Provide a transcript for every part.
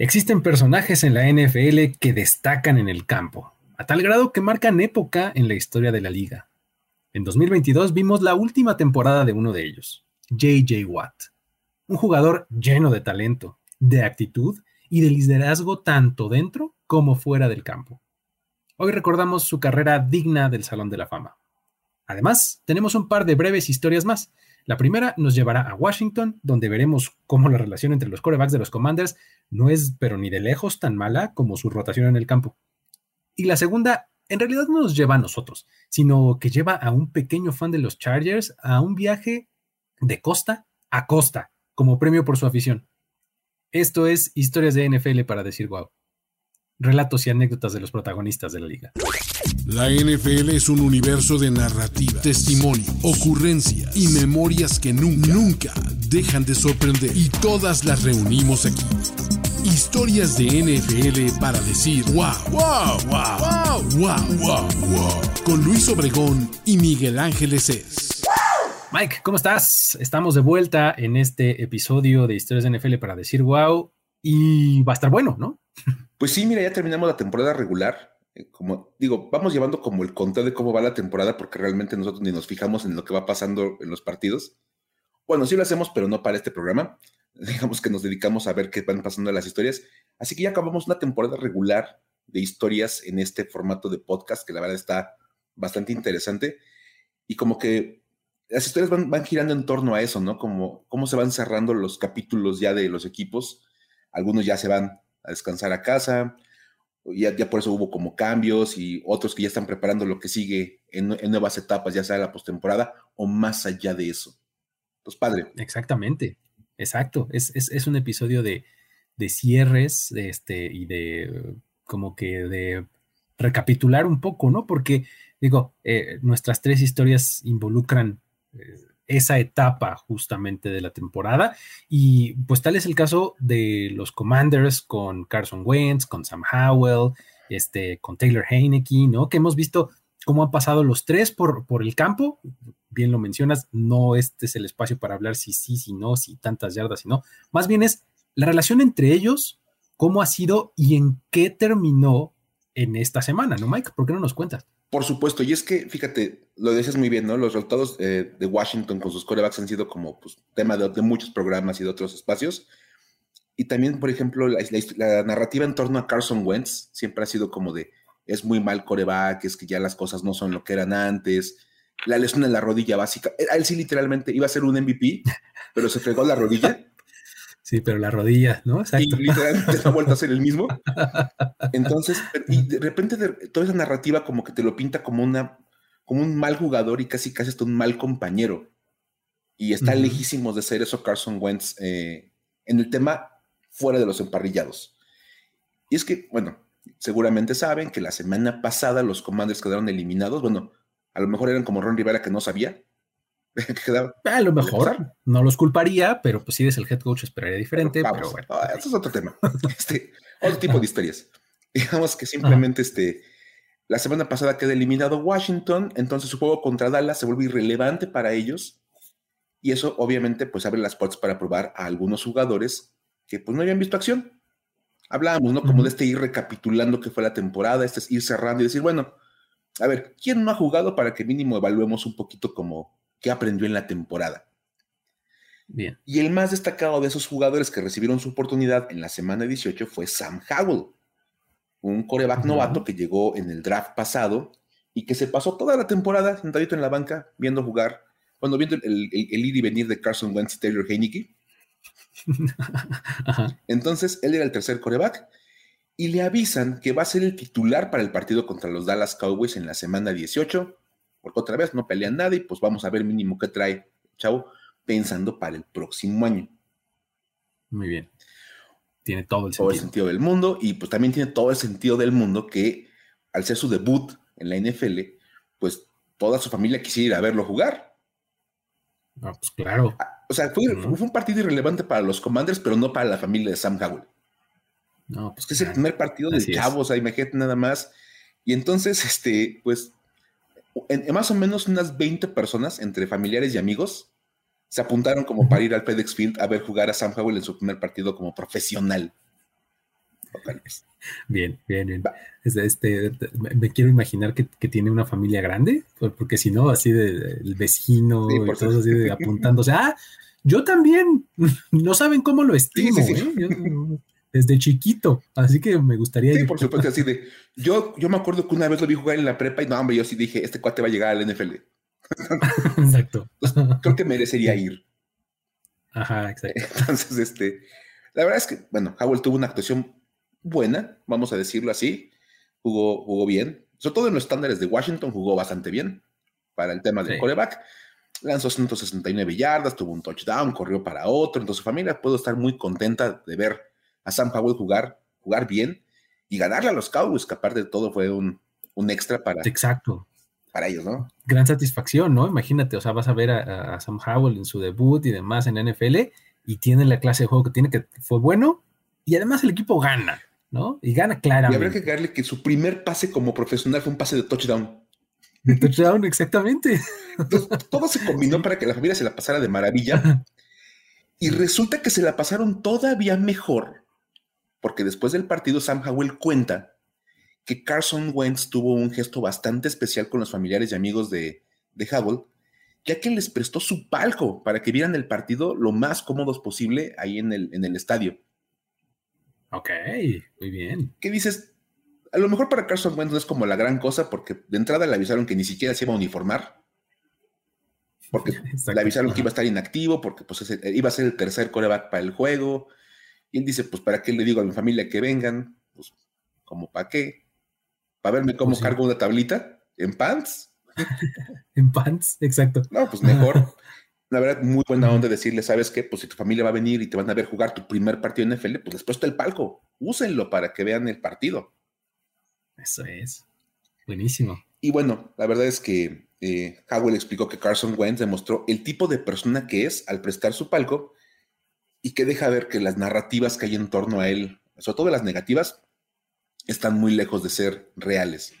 Existen personajes en la NFL que destacan en el campo, a tal grado que marcan época en la historia de la liga. En 2022 vimos la última temporada de uno de ellos, JJ Watt, un jugador lleno de talento, de actitud y de liderazgo tanto dentro como fuera del campo. Hoy recordamos su carrera digna del Salón de la Fama. Además, tenemos un par de breves historias más. La primera nos llevará a Washington, donde veremos cómo la relación entre los corebacks de los Commanders no es, pero ni de lejos, tan mala como su rotación en el campo. Y la segunda, en realidad no nos lleva a nosotros, sino que lleva a un pequeño fan de los Chargers a un viaje de costa a costa, como premio por su afición. Esto es Historias de NFL para decir wow. Relatos y anécdotas de los protagonistas de la liga. La NFL es un universo de narrativa, testimonio, ocurrencia y memorias que nunca, nunca dejan de sorprender. Y todas las reunimos aquí. Historias de NFL para decir wow, wow, wow, wow, wow, wow, Con Luis Obregón y Miguel Ángeles es. Mike, ¿cómo estás? Estamos de vuelta en este episodio de Historias de NFL para decir wow y va a estar bueno, ¿no? Pues sí, mira, ya terminamos la temporada regular. Eh, como digo, vamos llevando como el conteo de cómo va la temporada porque realmente nosotros ni nos fijamos en lo que va pasando en los partidos. Bueno, sí lo hacemos, pero no para este programa. Digamos que nos dedicamos a ver qué van pasando las historias. Así que ya acabamos una temporada regular de historias en este formato de podcast que la verdad está bastante interesante. Y como que las historias van, girando en torno a eso, ¿no? Como cómo se van cerrando los capítulos ya de los equipos. Algunos ya se van a descansar a casa, ya, ya por eso hubo como cambios y otros que ya están preparando lo que sigue en, nuevas etapas, ya sea la postemporada o más allá de eso. Pues padre. Exactamente, exacto. Es, es, un episodio de, de cierres este, y de como que de recapitular un poco, ¿no? Porque digo, eh, nuestras tres historias involucran eh, esa etapa justamente de la temporada. Y pues tal es el caso de los Commanders con Carson Wentz, con Sam Howell, este, con Taylor Heineke, ¿no? Que hemos visto cómo han pasado los tres por, por el campo. Bien lo mencionas, no este es el espacio para hablar si sí, si no, si tantas yardas, si no. Más bien es la relación entre ellos, cómo ha sido y en qué terminó en esta semana, ¿no, Mike? ¿Por qué no nos cuentas? Por supuesto, y es que, fíjate, lo dices muy bien, ¿no? Los resultados eh, de Washington con sus corebacks han sido como pues, tema de, muchos programas y de otros espacios. Y también, por ejemplo, la, narrativa en torno a Carson Wentz siempre ha sido como de, es muy mal coreback, es que ya las cosas no son lo que eran antes. La lesión en la rodilla básica, él sí literalmente iba a ser un MVP, pero se fregó la rodilla Sí, pero la rodilla, ¿no? Exacto. Y literalmente ha vuelto a ser el mismo. Entonces, y de repente toda esa narrativa como que te lo pinta como una como un mal jugador y casi casi hasta un mal compañero. Y está lejísimos de ser eso Carson Wentz eh, en el tema fuera de los emparrillados. Y es que, bueno, seguramente saben que la semana pasada los Commanders quedaron eliminados. Bueno, a lo mejor eran como Ron Rivera que no sabía, A lo mejor no los culparía, pero pues si eres el head coach esperaría diferente. Pero, bueno. eso es otro tema. Este, otro tipo de historias. Digamos que simplemente este, la semana pasada quedó eliminado Washington, entonces su juego contra Dallas se vuelve irrelevante para ellos. Y eso obviamente pues abre las puertas para probar a algunos jugadores que pues no habían visto acción. Hablábamos, ¿no? Como de este ir recapitulando qué fue la temporada, este es ir cerrando y decir, bueno, a ver, ¿quién no ha jugado para que mínimo evaluemos un poquito como que aprendió en la temporada. Bien. Y el más destacado de esos jugadores que recibieron su oportunidad en la semana 18 fue Sam Howell, un coreback novato que llegó en el draft pasado y que se pasó toda la temporada sentadito en la banca viendo jugar, cuando viendo el, ir y venir de Carson Wentz y Taylor Heineke. Entonces, él era el tercer coreback y le avisan que va a ser el titular para el partido contra los Dallas Cowboys en la semana 18 porque otra vez no pelean nada y pues vamos a ver mínimo qué trae Chavo pensando para el próximo año. Muy bien. Tiene todo el sentido. Todo el sentido del mundo y pues también tiene todo el sentido del mundo que al ser su debut en la NFL, pues toda su familia quisiera ir a verlo jugar. Ah, pues claro. Ah, o sea, fue, un partido irrelevante para los Commanders, pero no para la familia de Sam Howell. No, pues que es el primer partido de Chavos, o sea, imagínate nada más. Y entonces, este, pues en, más o menos unas 20 personas, entre familiares y amigos, se apuntaron como para ir al FedEx Field a ver jugar a Sam Howell en su primer partido como profesional. Bien, bien, bien. Este, me, quiero imaginar que, tiene una familia grande, porque si no, así de, el vecino y todos así de apuntándose. Ah, yo también. No saben cómo lo estimo, ¿eh? Desde chiquito, así que me gustaría. Sí, por supuesto, así de. Yo, yo me acuerdo que una vez lo vi jugar en la prepa y no, hombre, yo sí dije, este cuate va a llegar al NFL. exacto. creo que merecería ir. Ajá, exacto. Entonces, este, la verdad es que, bueno, Howell tuvo una actuación buena, vamos a decirlo así. Jugó, jugó bien. Sobre todo en los estándares de Washington, jugó bastante bien para el tema del coreback. Lanzó 169 yardas, tuvo un touchdown, corrió para otro. Entonces, su familia pudo estar muy contenta de ver a Sam Howell jugar, jugar bien y ganarle a los Cowboys, que aparte de todo fue un, un extra para, Exacto. para ellos, ¿no? Gran satisfacción, ¿no? Imagínate, o sea, vas a ver a, Sam Howell en su debut y demás en NFL y tiene la clase de juego que tiene, que fue bueno y además el equipo gana, ¿no? Y gana claramente. Y habrá que darle que su primer pase como profesional fue un pase de touchdown. De touchdown, exactamente. todo se combinó para que la familia se la pasara de maravilla. Y resulta que se la pasaron todavía mejor porque después del partido Sam Howell cuenta que Carson Wentz tuvo un gesto bastante especial con los familiares y amigos de, de Howell, ya que les prestó su palco para que vieran el partido lo más cómodos posible ahí en el, en el estadio. Ok, muy bien. ¿Qué dices? A lo mejor para Carson Wentz no es como la gran cosa, porque de entrada le avisaron que ni siquiera se iba a uniformar, porque le avisaron que iba a estar inactivo, porque pues, iba a ser el tercer coreback para el juego, y él dice, pues, ¿para qué le digo a mi familia que vengan? Pues, ¿como para qué? ¿Para verme cómo pues cargo una tablita? ¿En pants? en pants, exacto. No, pues mejor. La verdad, muy buena onda decirle, ¿sabes qué? Pues si tu familia va a venir y te van a ver jugar tu primer partido en NFL, pues después está el palco. Úsenlo para que vean el partido. Eso es. Buenísimo. Y bueno, la verdad es que eh, Howell explicó que Carson Wentz demostró el tipo de persona que es al prestar su palco y que deja ver que las narrativas que hay en torno a él, sobre todo las negativas, están muy lejos de ser reales.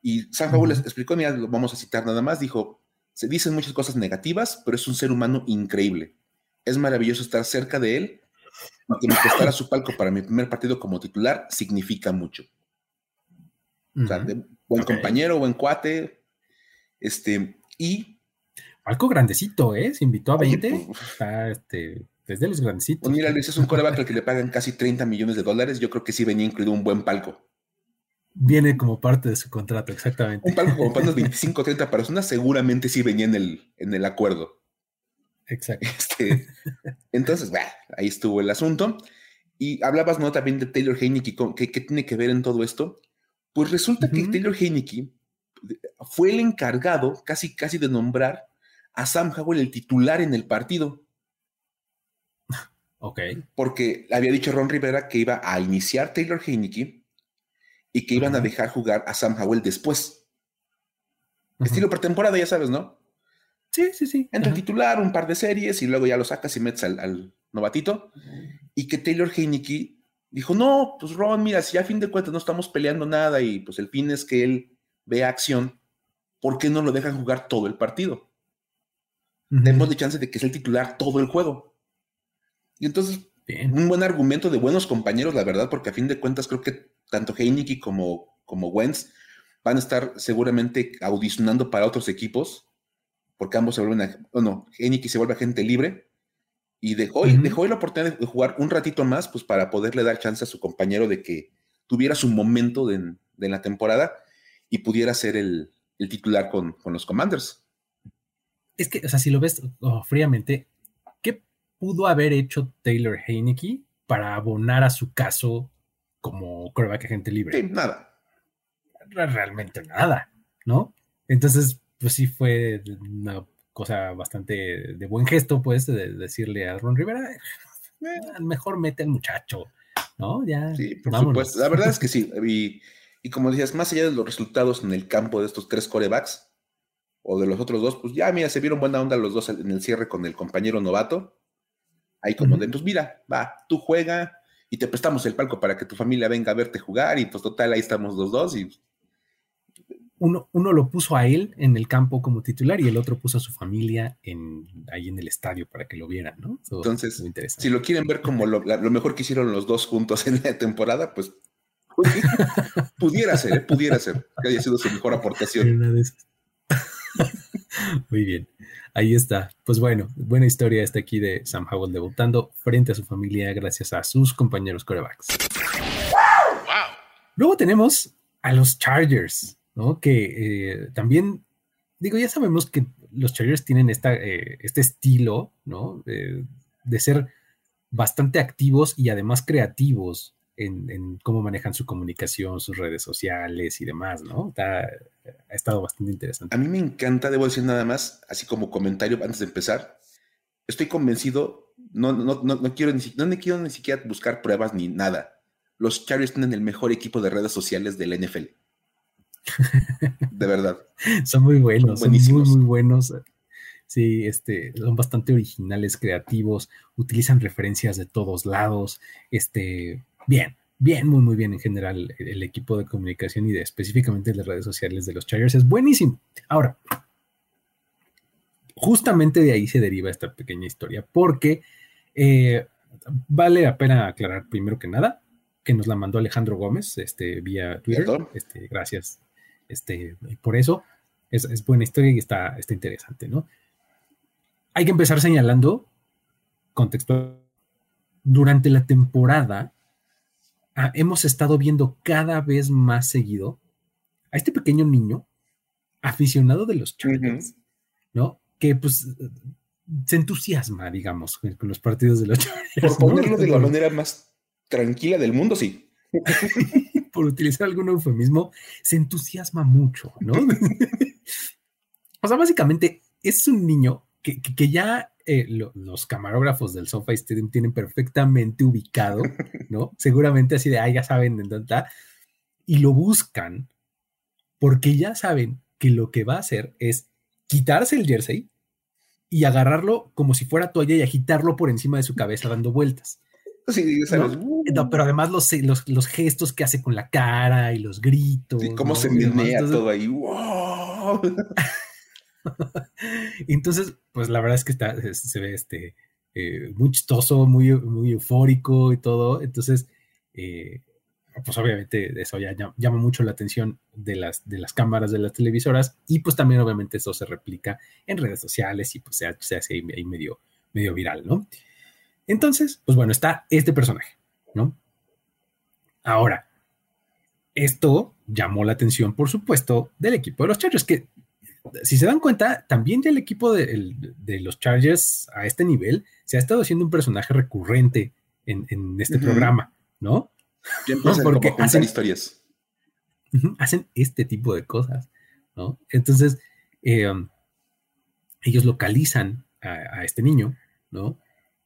Y San Paul les explicó, mira, lo vamos a citar nada más, dijo, se dicen muchas cosas negativas, pero es un ser humano increíble. Es maravilloso estar cerca de él, y que a su palco para mi primer partido como titular significa mucho. O sea, buen compañero, buen cuate, este, y... Palco grandecito, ¿eh? Se invitó a 20. Pues, este, es de los grandecitos. Pues mira, Luis, es un coreback al que le pagan casi 30 millones de dólares. Yo creo que sí venía incluido un buen palco. Viene como parte de su contrato, exactamente. Un palco como para unas 25 o 30 personas, seguramente sí venía en el, en el acuerdo. Exacto. Este, entonces, ahí estuvo el asunto. Y hablabas, ¿no? También de Taylor Heineke, ¿qué, tiene que ver en todo esto? Pues resulta que Taylor Heineke fue el encargado, casi, casi de nombrar a Sam Howell el titular en el partido. Ok. Porque había dicho Ron Rivera que iba a iniciar Taylor Heineke y que iban a dejar jugar a Sam Howell después. Estilo pretemporada, ya sabes, ¿no? Sí, sí, sí. Entra titular, un par de series y luego ya lo sacas y metes al, novatito. Y que Taylor Heineke dijo, no, pues Ron, mira, si a fin de cuentas no estamos peleando nada y pues el fin es que él vea acción, ¿por qué no lo dejan jugar todo el partido? Tenemos de chance de que es el titular todo el juego. Y entonces, un buen argumento de buenos compañeros, la verdad, porque a fin de cuentas creo que tanto Heineke como, como Wentz van a estar seguramente audicionando para otros equipos, porque ambos se vuelven a, bueno, Heineke se vuelve agente libre y dejó, dejó la oportunidad de jugar un ratito más, pues para poderle dar chance a su compañero de que tuviera su momento de, la temporada y pudiera ser el, titular con, los Commanders. Es que, o sea, si lo ves oh, fríamente, pudo haber hecho Taylor Heineke para abonar a su caso como que gente libre? Sí, nada. Realmente nada, ¿no? Entonces, pues sí fue una cosa bastante de buen gesto, pues, de decirle a Ron Rivera, eh, mejor mete al muchacho, ¿no? Ya. Sí, por supuesto. La verdad es que sí. Y, y, como decías, más allá de los resultados en el campo de estos tres corebacks o de los otros dos, pues ya, mira, se vieron buena onda los dos en el cierre con el compañero novato. Ahí como de, pues mira, va, tú juega y te prestamos el palco para que tu familia venga a verte jugar y pues total, ahí estamos los dos y uno, uno, lo puso a él en el campo como titular y el otro puso a su familia en, ahí en el estadio para que lo vieran, ¿no? Entonces, si lo quieren ver como lo, mejor que hicieron los dos juntos en la temporada, pues pudiera ser, ¿eh? pudiera ser que haya sido su mejor aportación. Muy bien, ahí está. Pues bueno, buena historia esta aquí de Sam Howell debutando frente a su familia gracias a sus compañeros corebacks. Luego tenemos a los Chargers. ¿no? Que eh, también, digo, ya sabemos que los Chargers tienen esta, eh, este estilo, ¿no? de ser bastante activos y además creativos en, cómo manejan su comunicación, sus redes sociales y demás, ¿no? ha estado bastante interesante. A mí me encanta, debo decir nada más, así como comentario antes de empezar, estoy convencido, no, no, no, no quiero, ni, no quiero ni siquiera buscar pruebas ni nada. Los Chargers tienen el mejor equipo de redes sociales del NFL de verdad. son muy buenos, son, muy, muy buenos. Sí, este, son bastante originales, creativos, utilizan referencias de todos lados. Este, bien, bien, muy, muy bien en general. El, equipo de comunicación y de específicamente de redes sociales de los Chargers es buenísimo. Ahora, justamente de ahí se deriva esta pequeña historia, porque eh, vale la pena aclarar primero que nada que nos la mandó Alejandro Gómez, este, vía Twitter. Este, gracias, este, por eso es, buena historia y está, está interesante, ¿no? Hay que empezar señalando contexto. Durante la temporada ah, hemos estado viendo cada vez más seguido a este pequeño niño aficionado de los Chargers, ¿no? Que pues se entusiasma, digamos, con los partidos de los Chargers. Por ponerlo de la manera más tranquila del mundo, sí. por utilizar algún eufemismo, se entusiasma mucho, ¿no? o sea, básicamente es un niño que, ya eh, los camarógrafos del SoFi Stadium tienen perfectamente ubicado, ¿no? Seguramente así de, ah, ya saben de dónde está, y lo buscan porque ya saben que lo que va a hacer es quitarse el jersey y agarrarlo como si fuera toalla y agitarlo por encima de su cabeza dando vueltas. Sí, ¿sabes? No, pero además los, los, gestos que hace con la cara y los gritos. Sí, cómo se menea todo ahí. ¡Wow! Entonces, pues la verdad es que se ve este, eh, muy chistoso, muy, muy eufórico y todo. Entonces, eh, pues obviamente eso ya llama mucho la atención de las, de las cámaras de las televisoras y pues también obviamente eso se replica en redes sociales y pues se, hace ahí, medio, medio viral, ¿no? Entonces, pues bueno, está este personaje, ¿no? Ahora, esto llamó la atención, por supuesto, del equipo de los Chargers, que si se dan cuenta, también ya el equipo de, los Chargers a este nivel se ha estado haciendo un personaje recurrente en, este programa, ¿no? Porque hacen historias. hacen este tipo de cosas, ¿no? Entonces, eh, um, ellos localizan a, este niño, ¿no?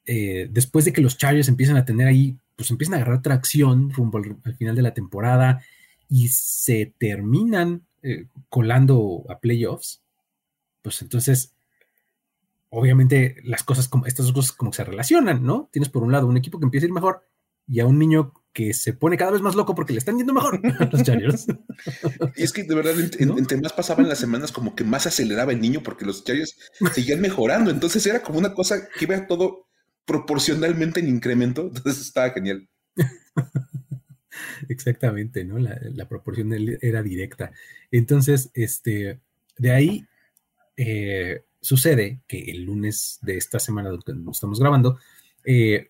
Eh, después de que los Chargers empiezan a tener ahí, pues empiezan a agarrar tracción rumbo al, final de la temporada y se terminan eh, colando a playoffs, pues entonces, obviamente las cosas como, estas dos cosas como que se relacionan, ¿no? Tienes por un lado un equipo que empieza a ir mejor y a un niño que se pone cada vez más loco porque le están yendo mejor los Chargers. Y es que de verdad, entre más pasaban las semanas, como que más aceleraba el niño porque los Chargers seguían mejorando. Entonces era como una cosa que iba todo proporcionalmente en incremento, entonces estaba genial. Exactamente, ¿no? La, proporción era directa. Entonces, este, de ahí eh, sucede que el lunes de esta semana nos estamos grabando, eh,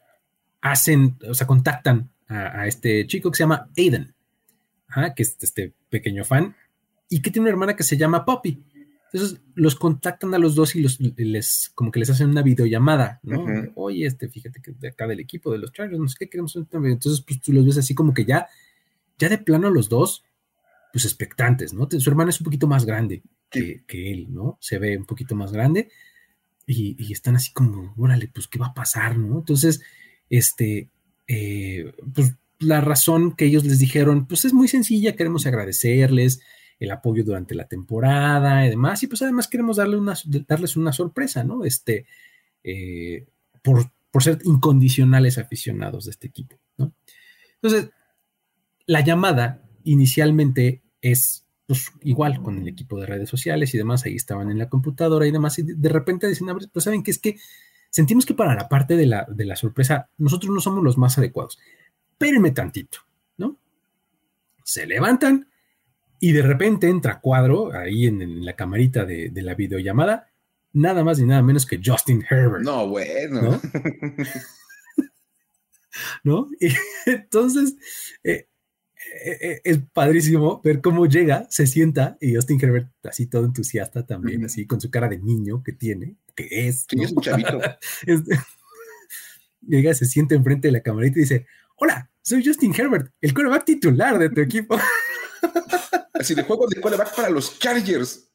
hacen, o sea, contactan a, este chico que se llama Aiden, que es este pequeño fan, y que tiene una hermana que se llama Poppy. Entonces los contactan a los dos y los, les, como que les hacen una videollamada, ¿no? Oye, este, fíjate que de acá del equipo de los Chargers, no sé qué queremos. Entonces, pues tú los ves así como que ya, ya de plano los dos, pues expectantes, ¿no? Su hermano es un poquito más grande que, él, ¿no? Se ve un poquito más grande y, están así como, órale, pues, ¿qué va a pasar, no? Entonces, este, eh, pues la razón que ellos les dijeron, pues es muy sencilla, queremos agradecerles, el apoyo durante la temporada y demás. Y pues además queremos darles una sorpresa, ¿no? Este, eh, por, ser incondicionales aficionados de este equipo, ¿no? Entonces, la llamada inicialmente es pues igual con el equipo de redes sociales y demás, ahí estaban en la computadora y demás, y de repente dicen, pues saben que es que sentimos que para la parte de la, de la sorpresa, nosotros no somos los más adecuados. Espérenme tantito, ¿no? Se levantan y de repente entra cuadro ahí en, la camarita de, la videollamada, nada más ni nada menos que Justin Herbert. No, bueno. ¿No? Y entonces, eh, eh, eh, es padrísimo ver cómo llega, se sienta y Justin Herbert así todo entusiasta también, así con su cara de niño que tiene, que es. Sí, es un chavito. llega, se sienta enfrente de la camarita y dice, hola, soy Justin Herbert, el quarterback titular de tu equipo. Así de juego de quarterback para los Chargers.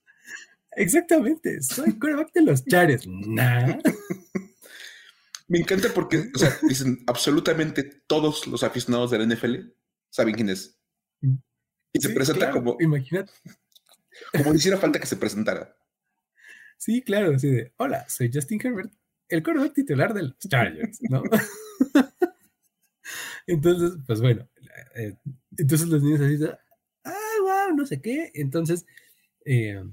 Exactamente, soy quarterback de los Chargers. Nah. Me encanta porque, o sea, dicen absolutamente todos los aficionados de la NFL saben quién es. Y se presenta como. Imagínate. Como hiciera falta que se presentara. Sí, claro, así de: Hola, soy Justin Herbert, el quarterback titular de los Chargers, ¿no? entonces, pues bueno, eh, entonces los niños así. No sé qué. Entonces, eh,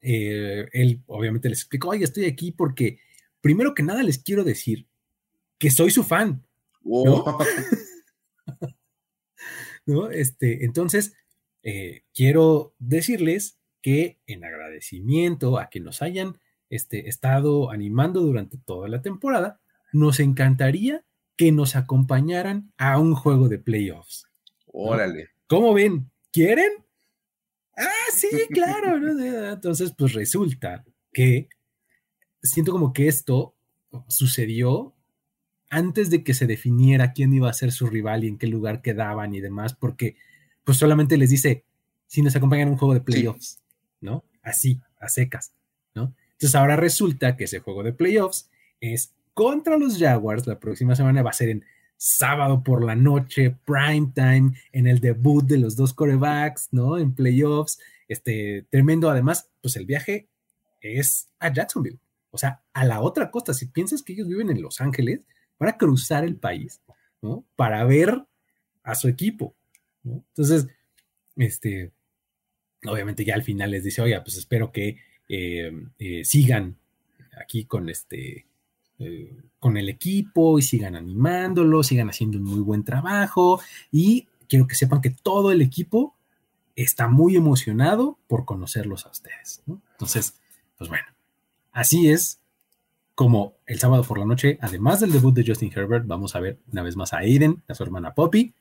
eh, él obviamente les explicó: Oye, estoy aquí porque, primero que nada, les quiero decir que soy su fan. ¿no? ¿no? Este, entonces, eh, quiero decirles que en agradecimiento a que nos hayan este, estado animando durante toda la temporada, nos encantaría que nos acompañaran a un juego de playoffs. Órale. ¿Cómo ven? ¿Quieren? Ah, sí, claro. Entonces, pues resulta que siento como que esto sucedió antes de que se definiera quién iba a ser su rival y en qué lugar quedaban y demás, porque pues solamente les dice, si nos acompañan un juego de playoffs, ¿no? Así, a secas, ¿no? Entonces ahora resulta que ese juego de playoffs es contra los Jaguars, la próxima semana va a ser en sábado por la noche, prime time, en el debut de los dos corebacks, ¿no? En playoffs, este, tremendo. Además, pues el viaje es a Jacksonville, o sea, a la otra costa. Si piensas que ellos viven en Los Ángeles, para cruzar el país, ¿no? Para ver a su equipo. Entonces, este, obviamente ya al final les dice, oiga, pues espero que eh, eh, sigan aquí con este, eh, con el equipo y sigan animándolo, sigan haciendo un muy buen trabajo y quiero que sepan que todo el equipo está muy emocionado por conocerlos a ustedes. Entonces, pues bueno, así es como el sábado por la noche, además del debut de Justin Herbert, vamos a ver una vez más a Aiden, a su hermana Poppy.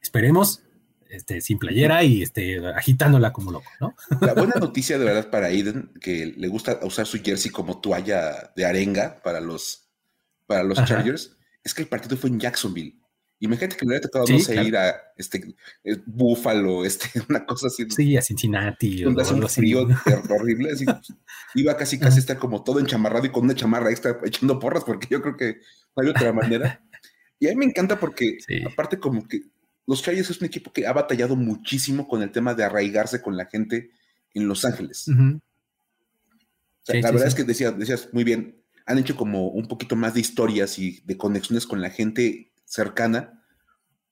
Esperemos, este, sin playera y este, agitándola como loco, ¿no? La buena noticia de verdad para Aiden, que le gusta usar su jersey como toalla de arenga para los, para los Chargers, es que el partido fue en Jacksonville. Imagínate que me hubiera tocado, no sé, ir a este eh, Búfalo, este, una cosa así. Sí, a Cincinnati. Donde hace un frío horrible. Así, iba casi casi a estar como todo enchamarrado y con una chamarra extra echando porras, porque yo creo que no hay otra manera. Y a mí me encanta porque, aparte, como que los Chargers es un equipo que ha batallado muchísimo con el tema de arraigarse con la gente en Los Ángeles. la verdad es que decías, decías muy bien, han hecho como un poquito más de historias y de conexiones con la gente cercana.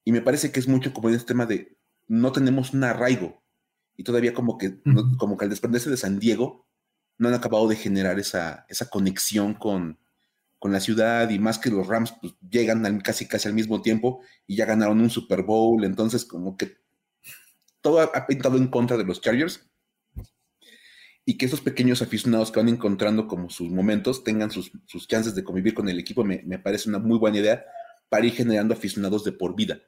Y me parece que es mucho como en este tema de no tenemos un arraigo. Y todavía como que, como que al desprenderse de San Diego, no han acabado de generar esa, esa conexión con, con la ciudad y más que los Rams pues, llegan casi casi al mismo tiempo y ya ganaron un Super Bowl. Entonces como que todo ha, pintado en contra de los Chargers y que esos pequeños aficionados que van encontrando como sus momentos tengan sus, sus chances de convivir con el equipo, me, me, parece una muy buena idea para ir generando aficionados de por vida.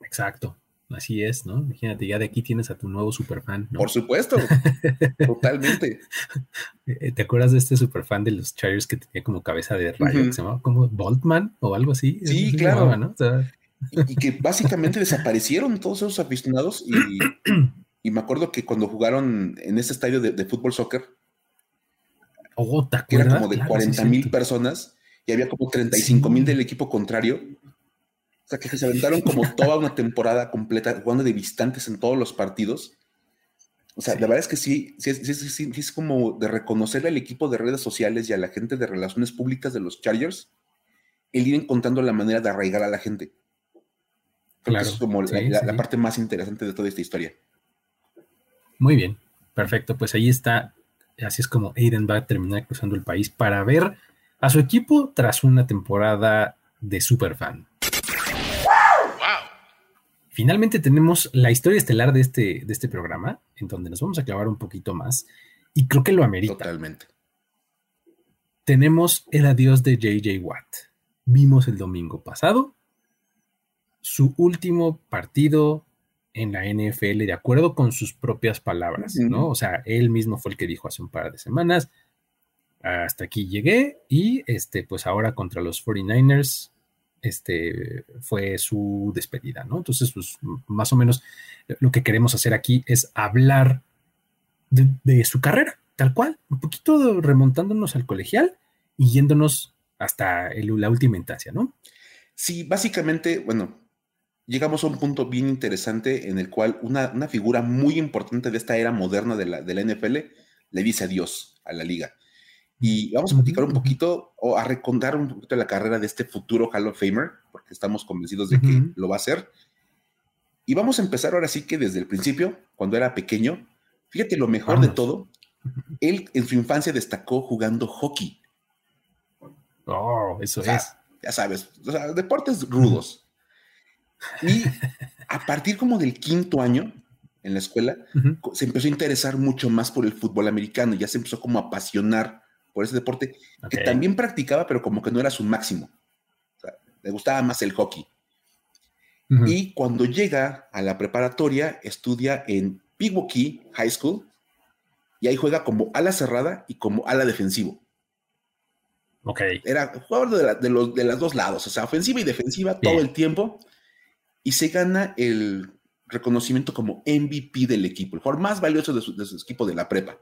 Exacto, así es, ¿no? Imagínate, ya de aquí tienes a tu nuevo superfan, ¿no? Por supuesto, totalmente. Eh, ¿Te acuerdas de este superfan de los Chargers que tenía como cabeza de rayo, que se llamaba como Boltman o algo así? Sí, claro. y, que básicamente desaparecieron todos esos aficionados y, me acuerdo que cuando jugaron en ese estadio de, fútbol soccer, oh, que era como de 40 mil personas, y había como 35 mil del equipo contrario. O sea, que se aventaron como toda una temporada completa jugando de distantes en todos los partidos. O sea, la verdad es que sí, sí, sí, sí, es como de reconocer al equipo de redes sociales y a la gente de relaciones públicas de los Chargers, el ir encontrando la manera de arraigar a la gente. Claro, es como la, parte más interesante de toda esta historia. Muy bien, perfecto. Pues ahí está. Así es como Aiden va a terminar cruzando el país para ver a su equipo tras una temporada de superfan. Finalmente tenemos la historia estelar de este, de este programa, en donde nos vamos a clavar un poquito más, y creo que lo amerita. Totalmente. Tenemos el adiós de JJ Watt. Vimos el domingo pasado su último partido en la NFL de acuerdo con sus propias palabras, ¿no? O sea, él mismo fue el que dijo hace un par de semanas, hasta aquí llegué y este, pues ahora contra los 49ers, este, fue su despedida, ¿no? Entonces, pues más o menos lo que queremos hacer aquí es hablar de, su carrera, tal cual, un poquito remontándonos al colegial y yéndonos hasta la última instancia, ¿no? Sí, básicamente, bueno, llegamos a un punto bien interesante en el cual una, figura muy importante de esta era moderna de la, de la, NFL le dice adiós a la liga. Y vamos a platicar un poquito o a recontar un poquito la carrera de este futuro Hall of Famer, porque estamos convencidos de que lo va a hacer. Y vamos a empezar ahora sí que desde el principio, cuando era pequeño. Fíjate lo mejor de todo, él en su infancia destacó jugando hockey. Oh, eso es. Ya sabes, o sea, deportes rudos. Y a partir como del quinto año en la escuela, se empezó a interesar mucho más por el fútbol americano, ya se empezó como a apasionar por ese deporte, que también practicaba, pero como que no era su máximo. le gustaba más el hockey. Y cuando llega a la preparatoria, estudia en Pewaukee High School y ahí juega como ala cerrada y como ala defensivo. Ok. Era jugador de, los, de las dos lados, o sea, ofensiva y defensiva todo el tiempo y se gana el reconocimiento como MVP del equipo, el jugador más valioso de su, equipo de la prepa.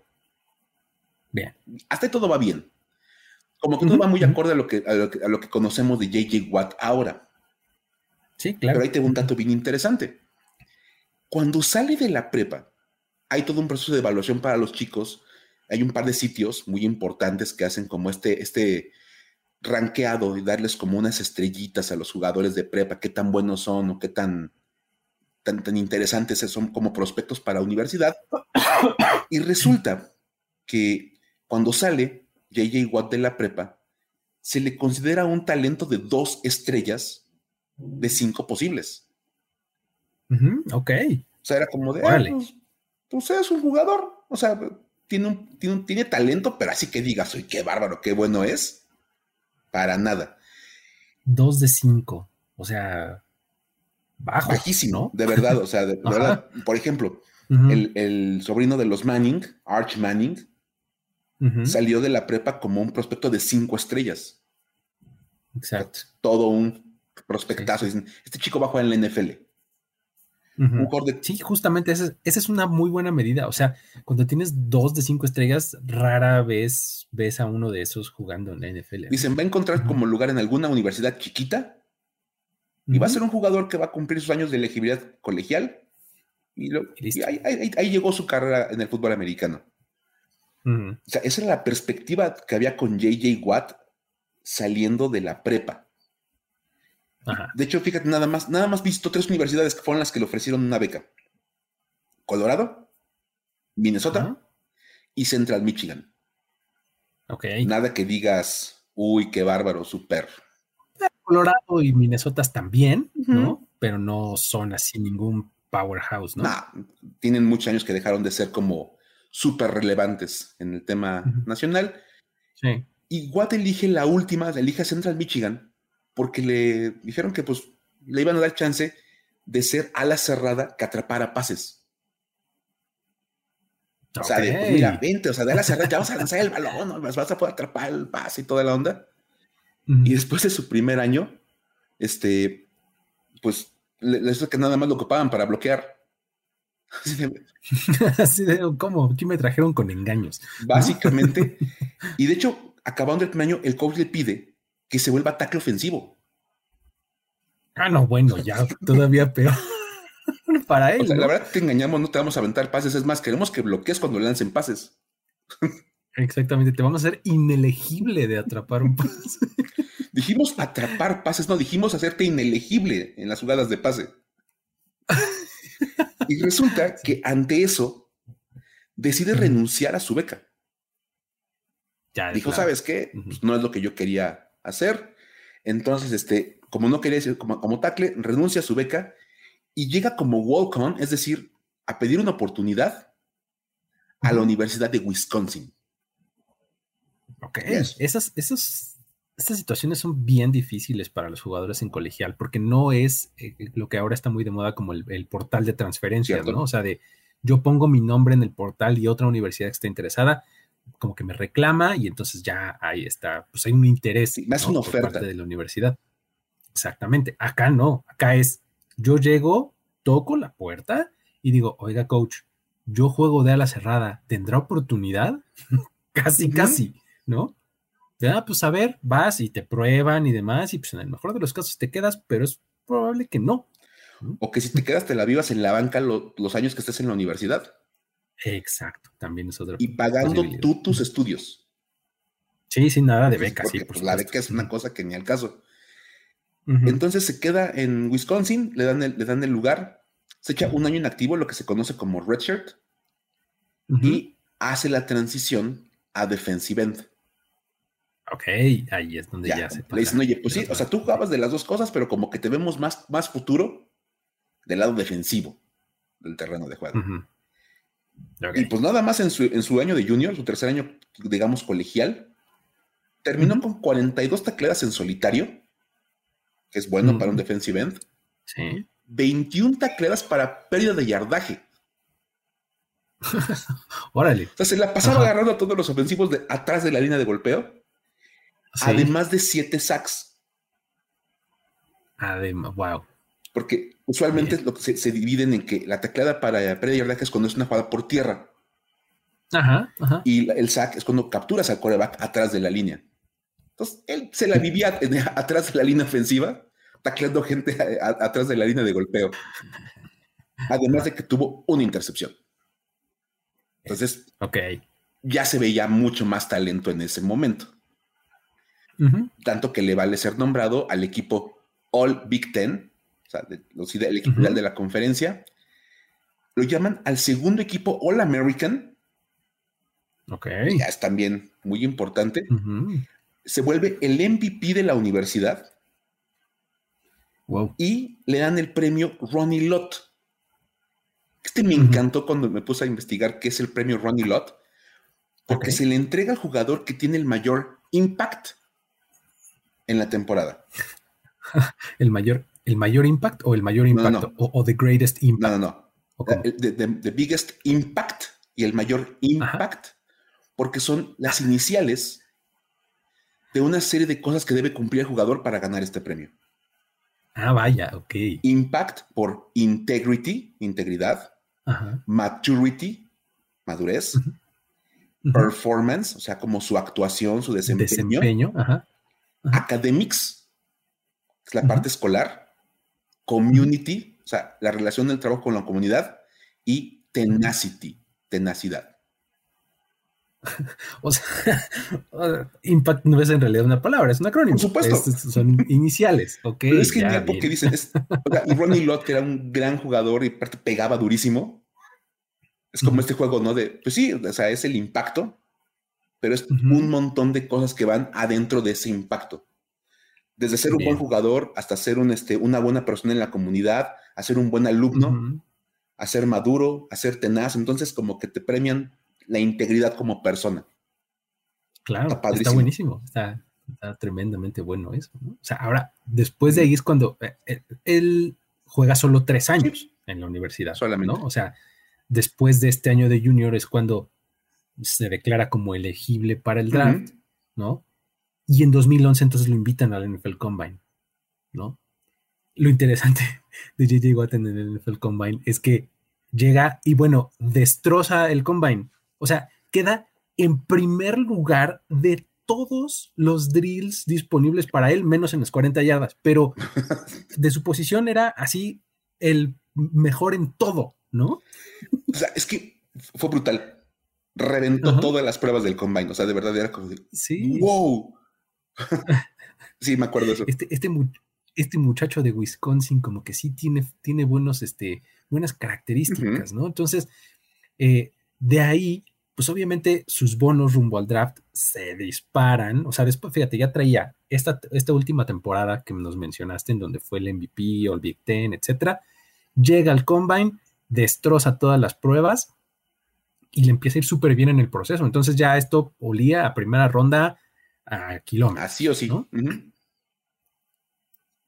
Bien. Hasta ahí todo va bien. Como que no va muy acorde a lo, que, a lo, que, conocemos de JJ Watt ahora. Sí, claro. Pero ahí tengo un dato bien interesante. Cuando sale de la prepa, hay todo un proceso de evaluación para los chicos. Hay un par de sitios muy importantes que hacen como este, este ranqueado y darles como unas estrellitas a los jugadores de prepa, qué tan buenos son o qué tan, tan, tan interesantes son como prospectos para universidad. y resulta que cuando sale JJ Watt de la prepa, se le considera un talento de dos estrellas de cinco posibles. ok. O sea, era como de, vale. pues, pues, es un jugador, o sea, tiene, un, tiene, tiene talento, pero así que digas, soy qué bárbaro, qué bueno es para nada. Dos de cinco, o sea, bajo. Bajísimo, de verdad, o sea, de, verdad. Por ejemplo, el, sobrino de los Manning, Arch Manning, salió de la prepa como un prospecto de cinco estrellas. Exacto. Todo un prospectazo. Dicen, este chico va a jugar en la NFL. Sí, justamente esa, es una muy buena medida. O sea, cuando tienes dos de cinco estrellas, rara vez ves a uno de esos jugando en la NFL. Dicen, va a encontrar como lugar en alguna universidad chiquita y va a ser un jugador que va a cumplir sus años de elegibilidad colegial. Y, ahí, llegó su carrera en el fútbol americano. O sea, esa era la perspectiva que había con JJ Watt saliendo de la prepa. De hecho, fíjate, nada más, nada más visto tres universidades que fueron las que le ofrecieron una beca. Colorado, Minnesota y Central Michigan. Ok. Nada que digas, uy, qué bárbaro, súper. Colorado y Minnesota también, ¿no? Pero no son así ningún powerhouse, ¿no? tienen muchos años que dejaron de ser como súper relevantes en el tema nacional. Sí. Y Watt elige la última, elige Central Michigan, porque le dijeron que pues le iban a dar chance de ser ala cerrada que atrapara pases. O sea, de, pues, mira, vente, o sea, de ala cerrada, ya vas a lanzar el balón, vas a poder atrapar el pase y toda la onda. Y después de su primer año, este, pues, les que nada más lo ocupaban para bloquear. Así de, ¿cómo? Aquí me trajeron con engaños. Básicamente. y de hecho, acabando el primer año, el coach le pide que se vuelva ataque ofensivo. Ah, no, bueno, ya todavía peor. Para él. La verdad te engañamos, no te vamos a aventar pases, es más, queremos que bloquees cuando lancen pases. Exactamente, te vamos a hacer inelegible de atrapar un pase. Dijimos atrapar pases, no, dijimos hacerte inelegible en las jugadas de pase. Y resulta que ante eso, decide renunciar a su beca. Ya, Dijo, ¿sabes qué? Pues no es lo que yo quería hacer. Entonces, este, como no quería decir como, como tackle, renuncia a su beca y llega como walk-on, es decir, a pedir una oportunidad a la Universidad de Wisconsin. Ok, esas, esas, estas situaciones son bien difíciles para los jugadores en colegial, porque no es eh, lo que ahora está muy de moda como el, portal de transferencias, ¿no? O sea, de yo pongo mi nombre en el portal y otra universidad que está interesada, como que me reclama y entonces ya ahí está, pues hay un interés más una oferta parte de la universidad. Exactamente. Acá no, acá es yo llego, toco la puerta y digo, oiga, coach, yo juego de ala cerrada, ¿tendrá oportunidad? casi, casi, ¿no? Ya, pues a ver, vas y te prueban y demás, y pues en el mejor de los casos te quedas, pero es probable que no. O que si te quedas te la vivas en la banca los años que estés en la universidad. Exacto, también es otra. Y pagando tú tus estudios. Sí, sin nada de beca, sí. Pues, la beca es una cosa que ni al caso. Entonces se queda en Wisconsin, le dan, el, le dan el lugar, se echa un año inactivo, lo que se conoce como redshirt, y hace la transición a defensive end. Ok, ahí es donde ya, se Le dicen, oye, pues sí, o sea, tú jugabas de las dos cosas, pero como que te vemos más, más futuro del lado defensivo del terreno de juego. Y pues nada más en su, en su, año de junior, su tercer año, digamos, colegial, terminó con 42 tacleadas en solitario que es bueno para un defensive end. Sí. 21 tacleadas para pérdida de yardaje. Órale. O sea, se la pasaba agarrando a todos los ofensivos de atrás de la línea de golpeo. Además de 7 sacks. Además, wow. Porque usualmente lo que se, dividen en que la tacleada para pérdida de yardaje es cuando es una jugada por tierra. Ajá, ajá. Y el sack es cuando capturas al coreback atrás de la línea. Entonces, él se la vivía atrás de la línea ofensiva, tacleando gente atrás de la línea de golpeo. Además de que tuvo una intercepción. Entonces, ya se veía mucho más talento en ese momento. Tanto que le vale ser nombrado al equipo All Big Ten, o sea, el equipo de la conferencia. Lo llaman al segundo equipo All American. Ok. Ya es también muy importante se vuelve el MVP de la universidad. Y le dan el premio Ronnie Lott. Este me encantó cuando me puse a investigar qué es el premio Ronnie Lott, porque se le entrega al jugador que tiene el mayor impact en la temporada. el mayor, el mayor impact o el mayor impacto O, the greatest impact. No, no, no. The, biggest impact y el mayor impact, porque son las iniciales de una serie de cosas que debe cumplir el jugador para ganar este premio. Ah, vaya, ok. Impact por integrity, integridad. Maturity, madurez. Performance, o sea, como su actuación, su desempeño. Desempeño, Academics, es la parte escolar. Community, o sea, la relación del trabajo con la comunidad. Y tenacity, tenacidad. o sea, impact no es en realidad una palabra, es un acrónimo. Por supuesto. son iniciales, ok. Pero es genial porque dicen, y Ronnie Lott, que era un gran jugador y pegaba durísimo, es como este juego, ¿no? De, pues sí, o sea, es el impacto, pero es un montón de cosas que van adentro de ese impacto. Desde ser un buen jugador hasta ser un, este, una buena persona en la comunidad, a ser un buen alumno, a ser maduro, a ser tenaz. Entonces, como que te premian la integridad como persona. Claro, está, buenísimo, está, tremendamente bueno eso. O sea, ahora, después de ahí es cuando eh, eh, él juega solo tres años en la universidad, solamente. ¿no? O sea, después de este año de junior es cuando se declara como elegible para el draft, ¿no? Y en 2011 entonces lo invitan al NFL Combine, ¿no? Lo interesante de JJ Watt en el NFL Combine es que llega y bueno, destroza el Combine o sea, queda en primer lugar de todos los drills disponibles para él, menos en las 40 yardas, pero de su posición era así el mejor en todo, ¿no? O sea, es que fue brutal. Reventó todas las pruebas del combine. O sea, de verdad era como de, sí. wow. sí, me acuerdo de eso. Este, este, este, muchacho de Wisconsin, como que sí tiene, tiene buenos, este, buenas características, ¿no? Entonces, eh, De ahí, pues obviamente sus bonos rumbo al draft se disparan. O sea, después, fíjate, ya traía esta, esta última temporada que nos mencionaste, en donde fue el MVP o el Big Ten, etcétera. Llega al combine, destroza todas las pruebas y le empieza a ir súper bien en el proceso. Entonces ya esto olía a primera ronda a kilómetros. Así o sí.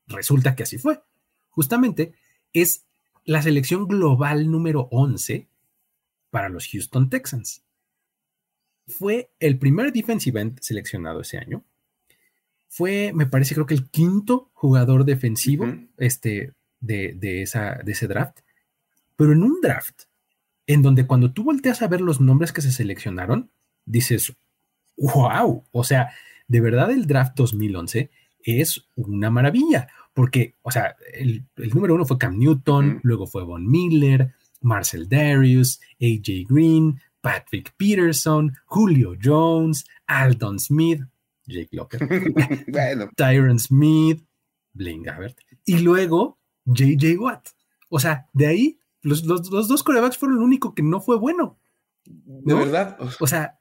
Resulta que así fue. Justamente es la selección global número 11 para los Houston Texans. Fue el primer defensive end seleccionado ese año. Fue, me parece, creo que el quinto jugador defensivo este, de, esa, de ese draft. Pero en un draft en donde cuando tú volteas a ver los nombres que se seleccionaron, dices, wow, o sea, de verdad el draft 2011 es una maravilla, porque, o sea, el, número uno fue Cam Newton, luego fue Von Miller, Marcel Darius, AJ Green, Patrick Peterson, Julio Jones, Aldon Smith, Jake Locker, Tyron Smith, Blaine Gabbert, y luego JJ Watt. O sea, de ahí los, dos corebacks fueron el único que no fue bueno. De verdad. O sea,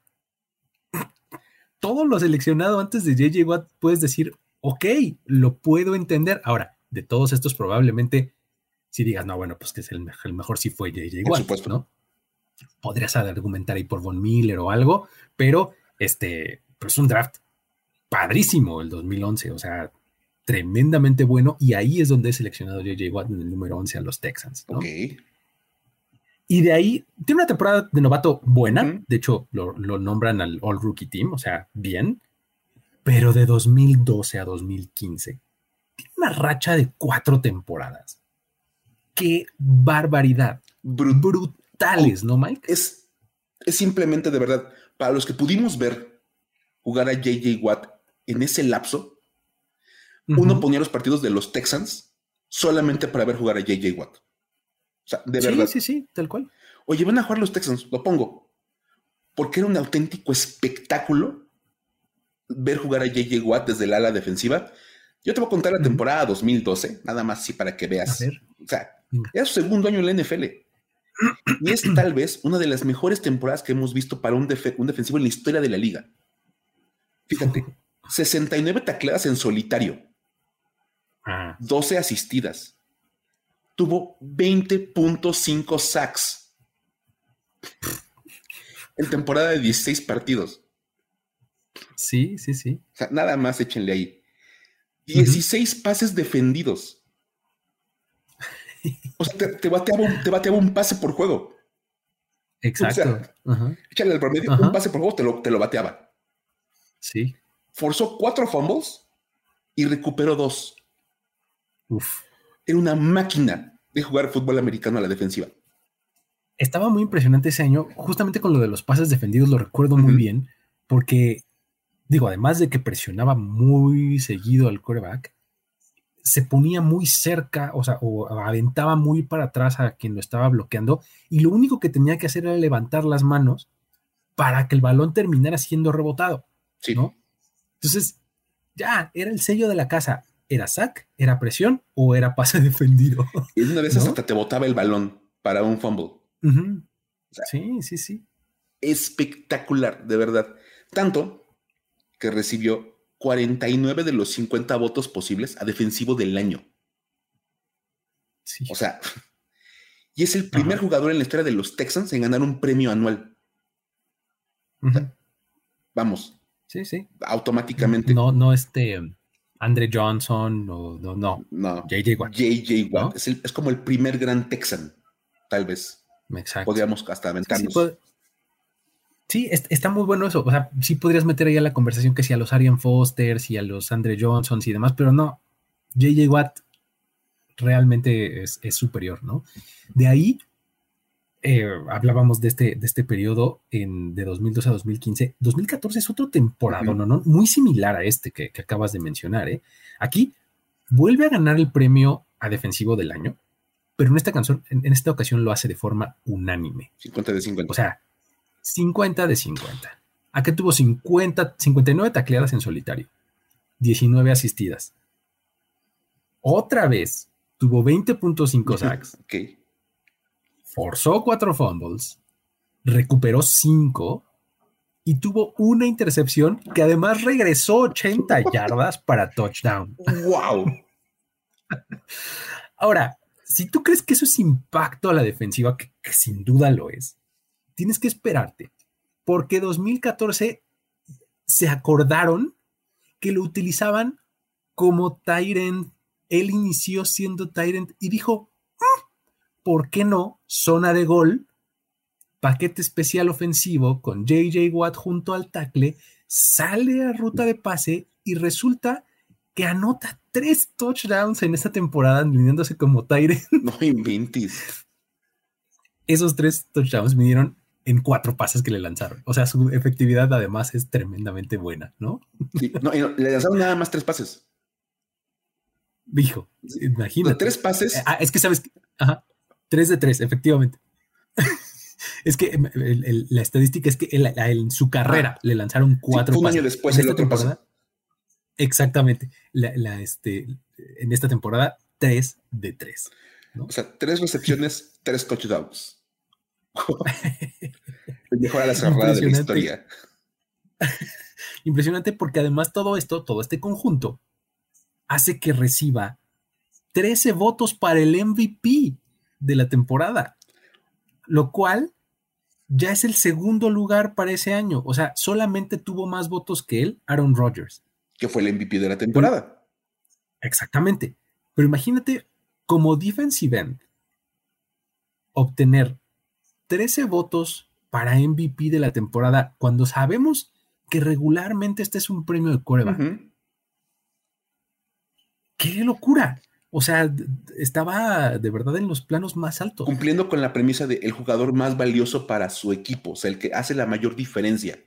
todo lo seleccionado antes de JJ Watt puedes decir, ok, lo puedo entender. Ahora, de todos estos, probablemente si digas, no, bueno, pues que es el, mejor si fue JJ Watt, supuesto. ¿no? Podrías argumentar ahí por Von Miller o algo, pero este, pues un draft padrísimo el 2011, o sea, tremendamente bueno, y ahí es donde he seleccionado JJ Watt en el número 11 a los Texans. ¿no? Ok. Y de ahí tiene una temporada de novato buena. De hecho, lo, nombran al All Rookie Team, o sea, bien. Pero de 2012 a 2015, tiene una racha de cuatro temporadas. ¡Qué barbaridad! Brutales, ¿no, Mike? Es, es simplemente de verdad, para los que pudimos ver jugar a JJ Watt en ese lapso, uno ponía los partidos de los Texans solamente para ver jugar a JJ Watt. Sea, de verdad. Sí, sí, sí, tal cual. Oye, van a jugar los Texans, lo pongo. Porque era un auténtico espectáculo ver jugar a JJ Watt desde el ala defensiva. Yo te voy a contar la temporada 2012, nada más así para que veas. O sea, era su segundo año en la NFL. Y es tal vez una de las mejores temporadas que hemos visto para un, un defensivo en la historia de la liga. Fíjate, 69 tacleadas en solitario, 12 ah. asistidas, tuvo 20.5 sacks en temporada de 16 partidos. Sí, sí, sí. O sea, nada más échenle ahí. 16 pases defendidos. O sea, te, bateaba un, pase por juego. Exacto. Échale al promedio, un pase por juego te lo, te lo bateaba. Sí. Forzó cuatro fumbles y recuperó dos. Uf era una máquina de jugar fútbol americano a la defensiva. Estaba muy impresionante ese año, justamente con lo de los pases defendidos, lo recuerdo muy bien, porque, digo, además de que presionaba muy seguido al quarterback, se ponía muy cerca, o sea, o aventaba muy para atrás a quien lo estaba bloqueando, y lo único que tenía que hacer era levantar las manos para que el balón terminara siendo rebotado. Sí. ¿no? Entonces, ya, era el sello de la casa. ¿Era sack? ¿Era presión? ¿O era pase defendido? Y una vez hasta te botaba el balón para un fumble. sí, sí, sí. Espectacular, de verdad. Tanto que recibió 49 de los 50 votos posibles a defensivo del año. Sí. O sea, y es el primer jugador en la historia de los Texans en ganar un premio anual. vamos. Sí, sí. Automáticamente. No, no, este. Andre Johnson, no, no, no. no. JJ Watt. JJ Watt. Es, como el primer gran Texan, tal vez. Exacto. Podríamos hasta aventarnos. Sí, está muy bueno eso. O sea, sí podrías meter ahí a la conversación que si a los Arian Fosters y a los Andre Johnsons y demás, pero no. JJ Watt realmente es, es superior, ¿no? De ahí eh, hablábamos de este, de este periodo en, de 2012 a 2015. 2014 es otro temporada, ¿no? ¿no? Muy similar a este que, acabas de mencionar. ¿eh? Aquí vuelve a ganar el premio a defensivo del año, pero en esta canción, en, esta ocasión lo hace de forma unánime. 50 de 50. O sea, 50 de 50. Aquí tuvo 50, 59 tacleadas en solitario, 19 asistidas. Otra vez tuvo 20.5 sacks. ok forzó cuatro fumbles, recuperó cinco y tuvo una intercepción que además regresó 80 yardas para touchdown. ¡Wow! Ahora, si tú crees que eso es impacto a la defensiva, que, sin duda lo es, tienes que esperarte, porque 2014 se acordaron que lo utilizaban como Tyrant. Él inició siendo Tyrant y dijo, ¿por qué no? Zona de gol, paquete especial ofensivo con JJ Watt junto al tackle, sale a ruta de pase y resulta que anota tres touchdowns en esta temporada, viniéndose como Tyrant. No inventes. Esos tres touchdowns vinieron en cuatro pases que le lanzaron. O sea, su efectividad además es tremendamente buena, ¿no? Sí, no, le lanzaron nada más tres pases. Dijo, imagínate. tres pases. Ah, es que sabes, ajá, tres de tres, efectivamente. es que la estadística es que en su carrera ah. le lanzaron cuatro pases. Un año después el otro pase. Exactamente. La, este, en esta temporada, tres de tres. O sea, tres recepciones, tres touchdowns. Mejor a la cerrada de la historia. Impresionante porque además todo esto, todo este conjunto, hace que reciba 13 votos para el MVP de la temporada, lo cual ya es el segundo lugar para ese año. O sea, solamente tuvo más votos que él, Aaron Rodgers que fue el MVP de la temporada. Exactamente. Pero imagínate como defensive end obtener 13 votos para MVP de la temporada cuando sabemos que regularmente este es un premio de cuerva. ¡Qué locura! O sea, estaba de verdad en los planos más altos. Cumpliendo con la premisa de el jugador más valioso para su equipo, o sea, el que hace la mayor diferencia.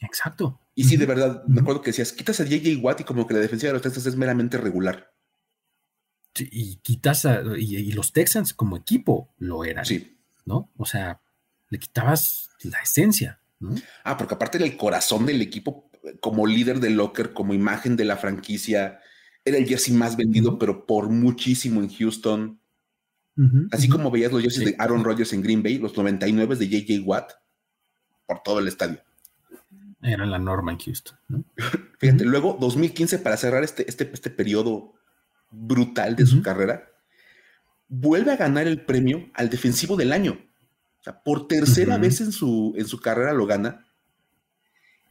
Exacto. Y sí, de verdad, me acuerdo que decías, quitas a JJ Watt y como que la defensiva de los Texans es meramente regular. Sí, y quitas a, y, los Texans como equipo lo eran. Sí. ¿No? O sea, le quitabas la esencia. Ah, porque aparte era el corazón del equipo como líder del locker, como imagen de la franquicia. Era el jersey más vendido, pero por muchísimo en Houston. Así como veías los jerseys de Aaron Rodgers en Green Bay, los 99 de JJ Watt, por todo el estadio. Era la norma en Houston. Fíjate, luego 2015, para cerrar este, este, este periodo brutal de su carrera, vuelve a ganar el premio al defensivo del año. O sea, por tercera vez en su, en su carrera lo gana,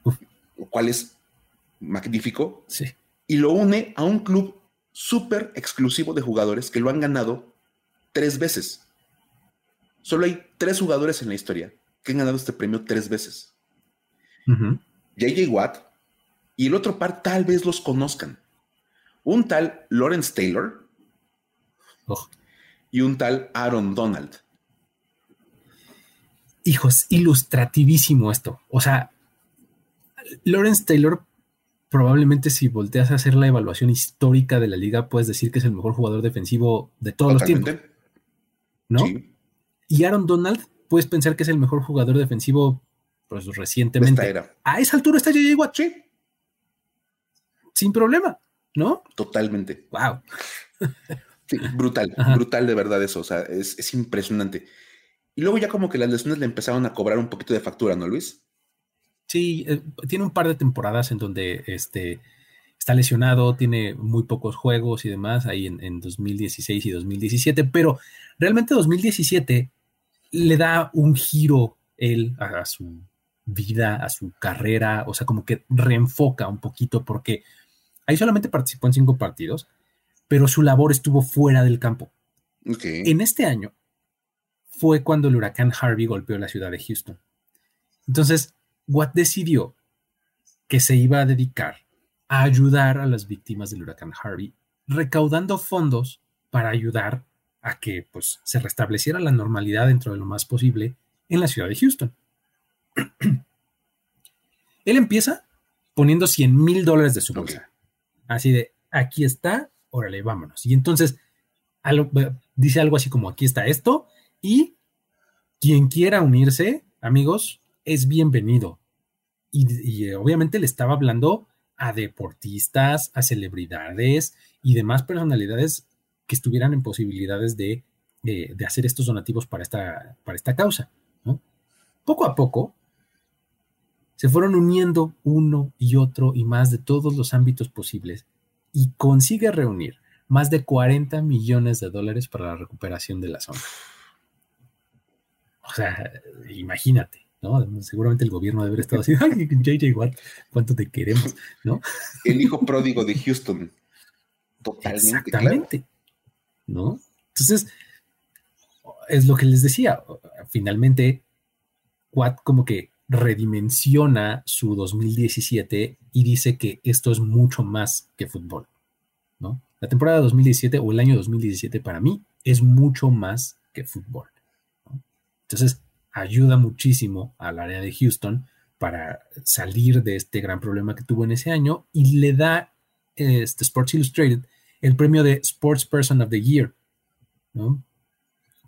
lo cual es magnífico. Sí. Y lo une a un club súper exclusivo de jugadores que lo han ganado tres veces. Solo hay tres jugadores en la historia que han ganado este premio tres veces. JJ Watt y el otro par tal vez los conozcan. Un tal Lawrence Taylor oh. y un tal Aaron Donald. Hijos, ilustrativísimo esto. O sea, Lawrence Taylor probablemente si volteas a hacer la evaluación histórica de la liga, puedes decir que es el mejor jugador defensivo de todos los tiempos. ¿No? Y Aaron Donald, puedes pensar que es el mejor jugador defensivo pues recientemente. A esa altura está JJ Watt. Sí. Sin problema, ¿no? Totalmente. Wow. brutal, brutal de verdad eso. O sea, es, impresionante. Y luego ya como que las lesiones le empezaron a cobrar un poquito de factura, ¿no, Luis? Sí, eh, tiene un par de temporadas en donde este, está lesionado, tiene muy pocos juegos y demás, ahí en, en 2016 y 2017, pero realmente 2017 le da un giro él a su vida, a su carrera, o sea, como que reenfoca un poquito porque ahí solamente participó en cinco partidos, pero su labor estuvo fuera del campo. En este año fue cuando el huracán Harvey golpeó la ciudad de Houston. Entonces, Watt decidió que se iba a dedicar a ayudar a las víctimas del huracán Harvey, recaudando fondos para ayudar a que pues, se restableciera la normalidad dentro de lo más posible en la ciudad de Houston. Él empieza poniendo 100 mil dólares de su bolsa. Así de, aquí está, órale, vámonos. Y entonces dice algo así como, aquí está esto, y quien quiera unirse, amigos, es bienvenido. Y, eh, obviamente le estaba hablando a deportistas, a celebridades y demás personalidades que estuvieran en posibilidades de, de hacer estos donativos para esta, para esta causa. poco a poco se fueron uniendo uno y otro y más de todos los ámbitos posibles y consigue reunir más de 40 millones de dólares para la recuperación de la zona. O sea, imagínate, ¿no? Seguramente el gobierno debe haber estado así, ay, JJ Watt, ¿cuánto te queremos? ¿No? El hijo pródigo de Houston. Totalmente. Exactamente. ¿No? Entonces, es lo que les decía, finalmente, Watt como que redimensiona su 2017 y dice que esto es mucho más que fútbol, ¿no? La temporada 2017 o el año 2017 para mí es mucho más que fútbol. Entonces, ayuda muchísimo al área de Houston para salir de este gran problema que tuvo en ese año y le da este Sports Illustrated el premio de Sports Person of the Year.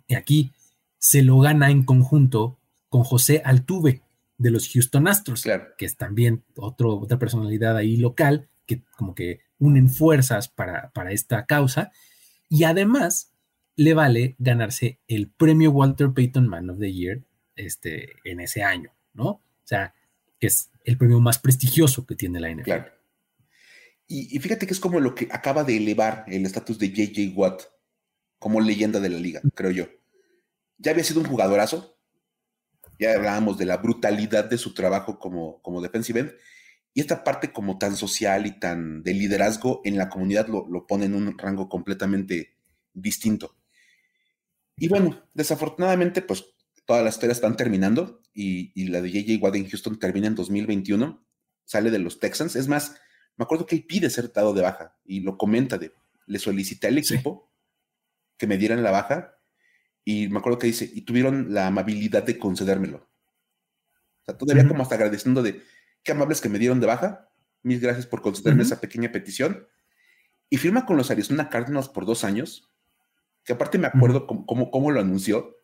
Y aquí se lo gana en conjunto con José Altuve de los Houston Astros, que es también otro, otra personalidad ahí local que como que unen fuerzas para, para esta causa. Y además le vale ganarse el premio Walter Payton Man of the Year este, en ese año, ¿no? O sea, que es el premio más prestigioso que tiene la NFL. Claro. Y, fíjate que es como lo que acaba de elevar el estatus de JJ Watt como leyenda de la liga, creo yo. Ya había sido un jugadorazo, ya hablábamos de la brutalidad de su trabajo como, como defensive end, y esta parte como tan social y tan de liderazgo en la comunidad lo, lo pone en un rango completamente distinto. Y bueno, desafortunadamente, pues todas las historias están terminando y, la de JJ Watt en Houston termina en 2021, sale de los Texans. Es más, me acuerdo que él pide ser dado de baja y lo comenta de, le solicité al equipo que me dieran la baja y me acuerdo que dice, y tuvieron la amabilidad de concedérmelo. O sea, todavía como hasta agradeciendo de, qué amables que me dieron de baja, mil gracias por concederme esa pequeña petición. Y firma con los Arizona Cardinals por dos años, que aparte me acuerdo cómo, cómo, lo anunció,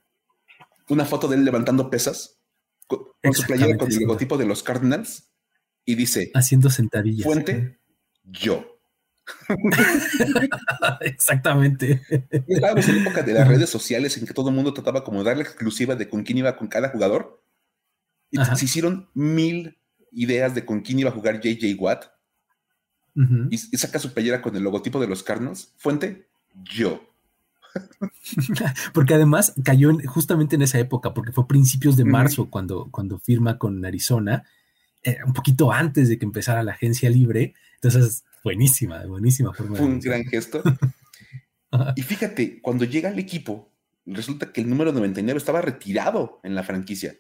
una foto de él levantando pesas, con, su playera con el logotipo de los Cardinals, y dice, haciendo sentadillas. Fuente, yo. Exactamente. Estábamos en la época de las redes sociales en que todo el mundo trataba como darle exclusiva de con quién iba con cada jugador. Y se hicieron mil ideas de con quién iba a jugar JJ Watt. y, saca su playera con el logotipo de los Cardinals. Fuente, yo. porque además cayó justamente en esa época, porque fue principios de marzo cuando, cuando firma con Arizona, eh, un poquito antes de que empezara la agencia libre. Entonces, buenísima, buenísima forma. Fue un gran gesto. y fíjate, cuando llega al equipo, resulta que el número 99 estaba retirado en la franquicia.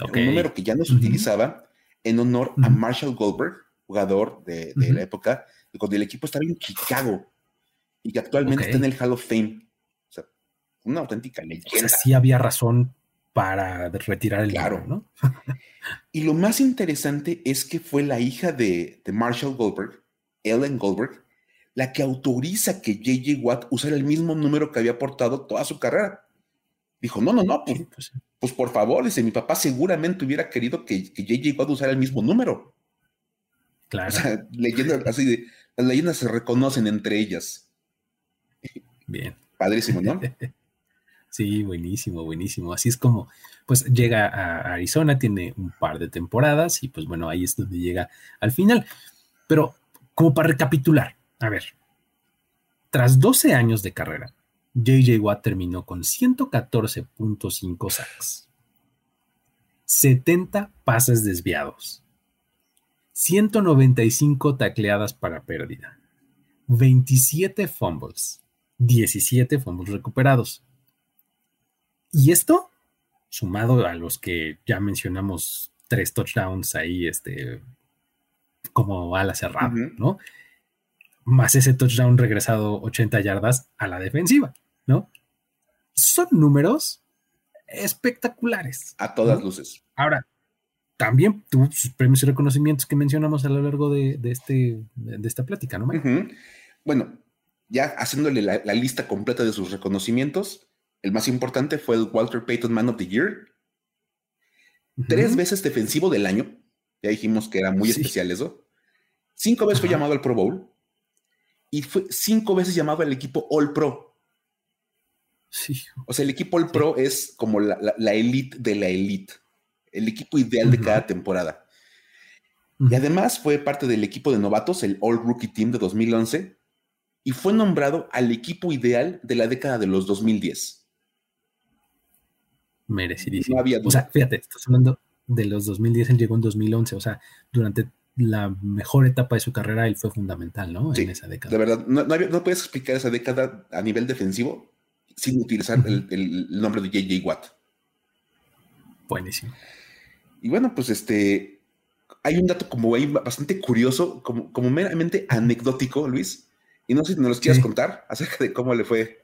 Un número que ya no se utilizaba en honor a Marshall Goldberg, jugador de, la época, cuando el equipo estaba en Chicago y que actualmente está en el Hall of Fame. O sea, una auténtica leyenda. O sea, sí había razón para retirar el claro. ¿no? y lo más interesante es que fue la hija de, Marshall Goldberg, Ellen Goldberg, la que autoriza que J.J. Watt usara el mismo número que había aportado toda su carrera. Dijo, no, no, no, pues, pues, pues, por favor, dice, mi papá seguramente hubiera querido que, que J.J. Watt usara el mismo número. Claro. O sea, leyendas así de, las leyendas se reconocen entre ellas. Bien. Padrísimo, ¿no? sí, buenísimo, buenísimo. Así es como, pues llega a Arizona, tiene un par de temporadas y pues bueno, ahí es donde llega al final. Pero como para recapitular, a ver, tras 12 años de carrera, JJ Watt terminó con 114.5 sacks, 70 pases desviados, 195 tacleadas para pérdida, 27 fumbles, 17 fumbles recuperados. Y esto, sumado a los que ya mencionamos, tres touchdowns ahí, este, como ala cerrada, ¿no? Más ese touchdown regresado 80 yardas a la defensiva. ¿no? Son números espectaculares. A todas luces. Ahora, también tuvo sus premios y reconocimientos que mencionamos a lo largo de, este, de esta plática, ¿no? Bueno, ya haciéndole la, lista completa de sus reconocimientos, el más importante fue el Walter Payton Man of the Year. Tres veces defensivo del año. Ya dijimos que era muy especial eso. Cinco veces fue llamado al Pro Bowl. Y fue cinco veces llamado al equipo All Pro. Sí. O sea, el equipo All Pro es como la, elite de la elite, el equipo ideal de cada temporada. Y además fue parte del equipo de novatos, el All Rookie Team de 2011, y fue nombrado al equipo ideal de la década de los 2010. Merecidísimo. No había o sea, fíjate, estás hablando de los 2010, él llegó en 2011, o sea, durante la mejor etapa de su carrera, él fue fundamental, ¿no? en esa década. De verdad, no, no, puedes explicar esa década a nivel defensivo sin utilizar el, nombre de JJ Watt. Buenísimo. Y bueno, pues este, hay un dato como ahí bastante curioso, como, como meramente anecdótico, Luis, y no sé si nos los quieras contar acerca de cómo le fue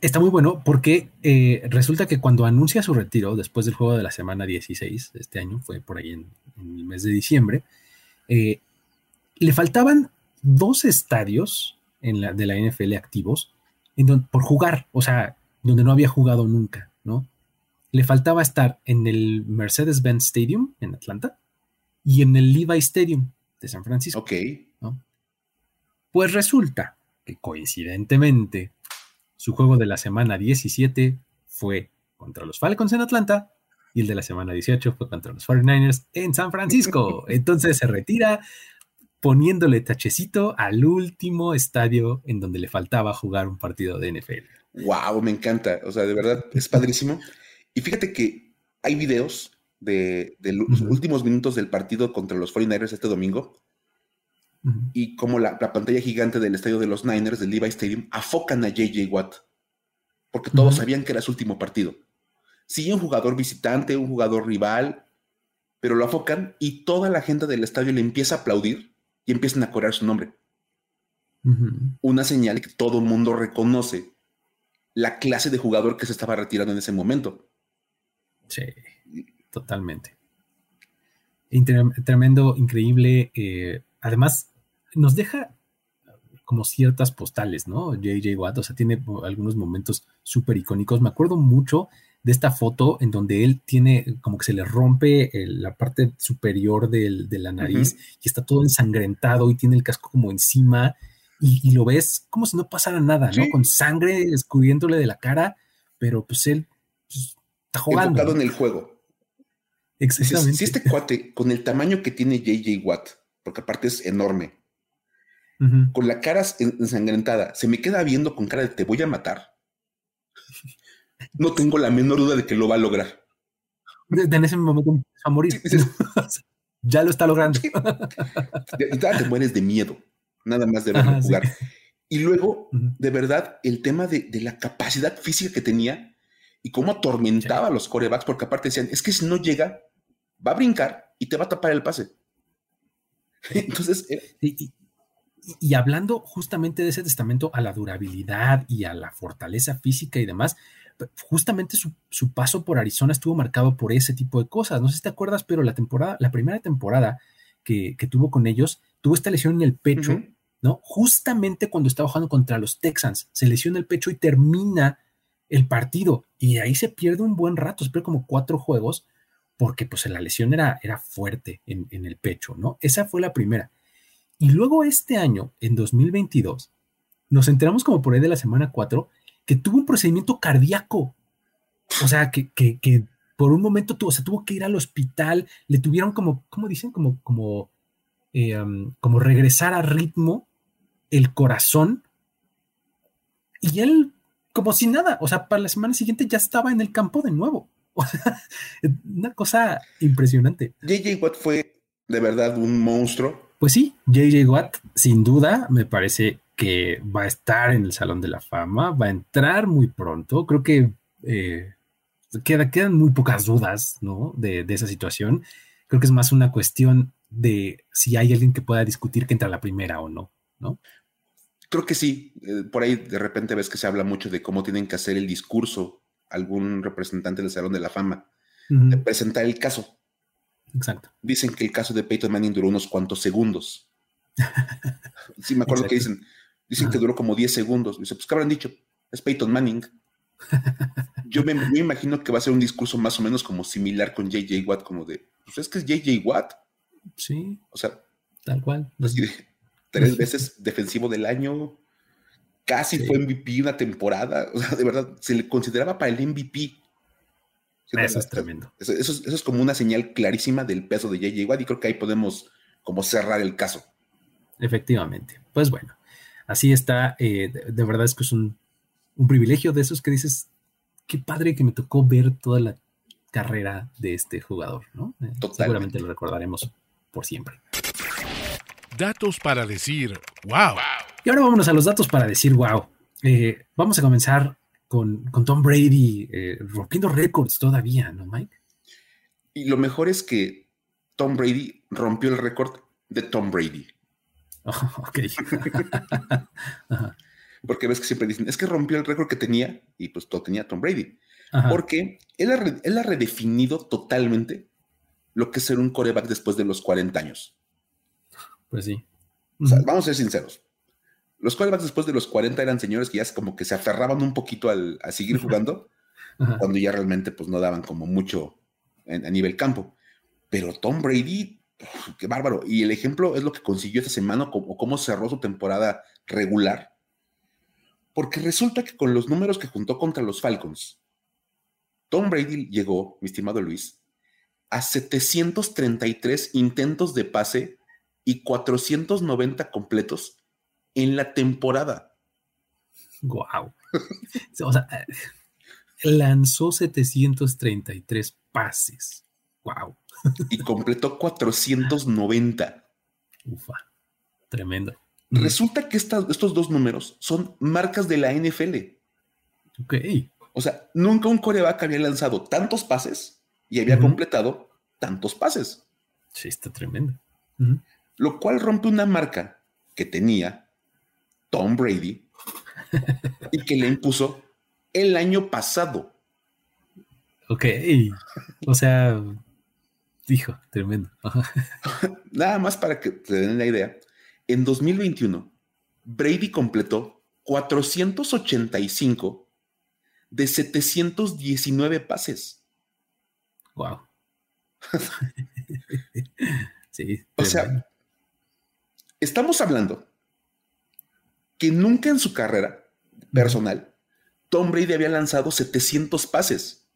Está muy bueno porque eh, resulta que cuando anuncia su retiro después del juego de la semana 16 de este año, fue por ahí en, el mes de diciembre, eh, le faltaban dos estadios en la, de la NFL activos en por jugar, o sea, donde no había jugado nunca, ¿no? Le faltaba estar en el Mercedes-Benz Stadium en Atlanta y en el Levi Stadium de San Francisco. Ok. Pues resulta que coincidentemente su juego de la semana 17 fue contra los Falcons en Atlanta y el de la semana 18 fue contra los 49ers en San Francisco. Entonces se retira poniéndole tachecito al último estadio en donde le faltaba jugar un partido de NFL. Wow, me encanta. O sea, de verdad es padrísimo. Y fíjate que hay videos de, los últimos minutos del partido contra los 49ers este domingo. Y como la, pantalla gigante del estadio de los Niners, del Levi Stadium, afocan a JJ Watt. Porque todos sabían que era su último partido. Sí, un jugador visitante, un jugador rival, pero lo afocan y toda la gente del estadio le empieza a aplaudir y empiezan a corear su nombre. Una señal que todo el mundo reconoce la clase de jugador que se estaba retirando en ese momento. Sí, totalmente. tremendo, increíble. Eh, además, nos deja como ciertas postales, ¿no? JJ Watt, o sea, tiene algunos momentos súper icónicos. Me acuerdo mucho de esta foto en donde él tiene como que se le rompe la parte superior de la nariz y está todo ensangrentado y tiene el casco como encima y, lo ves como si no pasara nada, ¿no? Con sangre escurriéndole de la cara, pero pues él pues, está jugando. Enfocado en el juego. Exactamente. Si, este cuate, con el tamaño que tiene JJ Watt, porque aparte es enorme, con la cara ensangrentada, se me queda viendo con cara de te voy a matar no tengo la menor duda de que lo va a lograr. En ese momento va a morir. ya lo está logrando. ya te mueres de miedo, nada más de verlo jugar. Y luego, de verdad, el tema de, la capacidad física que tenía y cómo atormentaba a los corebacks, porque aparte decían, es que si no llega, va a brincar y te va a tapar el pase. Entonces... Eh, y, hablando justamente de ese testamento a la durabilidad y a la fortaleza física y demás, justamente su, paso por Arizona estuvo marcado por ese tipo de cosas. No sé si te acuerdas, pero la temporada, la primera temporada que, tuvo con ellos, tuvo esta lesión en el pecho, ¿no? Justamente cuando estaba jugando contra los Texans, se lesiona el pecho y termina el partido. Y ahí se pierde un buen rato, se pierde como cuatro juegos, porque pues la lesión era, era fuerte en, en el pecho, ¿no? Esa fue la primera. Y luego este año, en 2022, nos enteramos como por ahí de la semana 4 que tuvo un procedimiento cardíaco. O sea, que, por un momento tuvo, se tuvo que ir al hospital, le tuvieron como, ¿cómo dicen? Como, como, eh, como regresar a ritmo el corazón. Y él, como si nada, o sea, para la semana siguiente ya estaba en el campo de nuevo. O sea, una cosa impresionante. JJ Watt fue de verdad un monstruo. Pues sí, JJ Watt, sin duda, me parece que va a estar en el Salón de la Fama, va a entrar muy pronto. Creo que eh, quedan muy pocas dudas ¿no? de, esa situación. Creo que es más una cuestión de si hay alguien que pueda discutir que entra a la primera o no, ¿no? Creo que sí. Eh, por ahí de repente ves que se habla mucho de cómo tienen que hacer el discurso algún representante del Salón de la Fama, de presentar el caso. Exacto. Dicen que el caso de Peyton Manning duró unos cuantos segundos. sí, me acuerdo que dicen, Dicen que duró como 10 segundos. Dice, pues, ¿qué habrán dicho? Es Peyton Manning. Yo me, imagino que va a ser un discurso más o menos como similar con JJ Watt, como de, pues es que es JJ Watt. Sí. O sea, tal cual. tres veces defensivo del año. casi fue MVP una temporada. O sea, de verdad, se le consideraba para el MVP. Eso es tremendo. Eso, es, como una señal clarísima del peso de J.J. Watt y creo que ahí podemos como cerrar el caso. Efectivamente. Pues bueno, así está. Eh, de, verdad es que es un, privilegio de esos que dices, qué padre que me tocó ver toda la carrera de este jugador, ¿no? Eh, seguramente lo recordaremos por siempre. Datos para decir wow. Y ahora vámonos a los datos para decir wow. Eh, vamos a comenzar con, Tom Brady eh, rompiendo récords todavía, ¿no, Mike? Y lo mejor es que Tom Brady rompió el récord de Tom Brady. ok. Porque ves que siempre dicen, es que rompió el récord que tenía y pues todo tenía Tom Brady. Porque él ha, redefinido totalmente lo que es ser un coreback después de los 40 años. Pues sí. vamos a ser sinceros. Los quarterbacks después de los 40 eran señores que ya como que se aferraban un poquito al, a seguir jugando, cuando ya realmente pues no daban como mucho a nivel campo. Pero Tom Brady, qué bárbaro. Y el ejemplo es lo que consiguió esta semana, como cómo cerró su temporada regular. Porque resulta que con los números que juntó contra los Falcons, Tom Brady llegó, mi estimado Luis, a 733 intentos de pase y 490 completos en la temporada. Wow. o sea, lanzó 733 pases. Wow. y completó 490. Ufa, tremendo. Resulta que estos dos números son marcas de la NFL. Ok. O sea, nunca un coreback había lanzado tantos pases y había completado tantos pases. Sí, está tremendo. Lo cual rompe una marca que tenía Tom Brady y que le impuso el año pasado. Ok, o sea, dijo, tremendo. Nada más para que te den la idea, en 2021, Brady completó 485 de 719 pases. Wow. sí. O sea, estamos hablando que nunca en su carrera personal Tom Brady había lanzado 700 pases.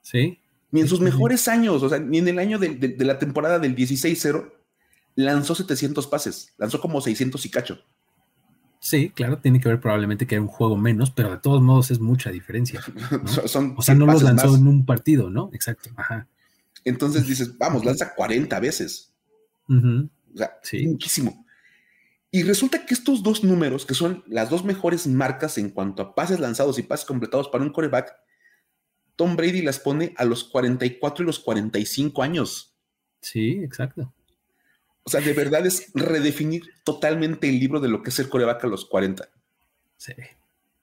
Sí. Ni en sus mejores años, o sea, ni en el año de, la temporada del 16-0 lanzó 700 pases, lanzó como 600 y cacho. Sí, claro, tiene que ver probablemente que era un juego menos, pero de todos modos es mucha diferencia. o sea, no los lanzó en un partido, ¿no? Exacto. Ajá. Entonces dices, vamos, lanza 40 veces. O sea, muchísimo. Y resulta que estos dos números, que son las dos mejores marcas en cuanto a pases lanzados y pases completados para un coreback, Tom Brady las pone a los 44 y los 45 años. Sí, exacto. O sea, de verdad es redefinir totalmente el libro de lo que es el coreback a los 40. Sí,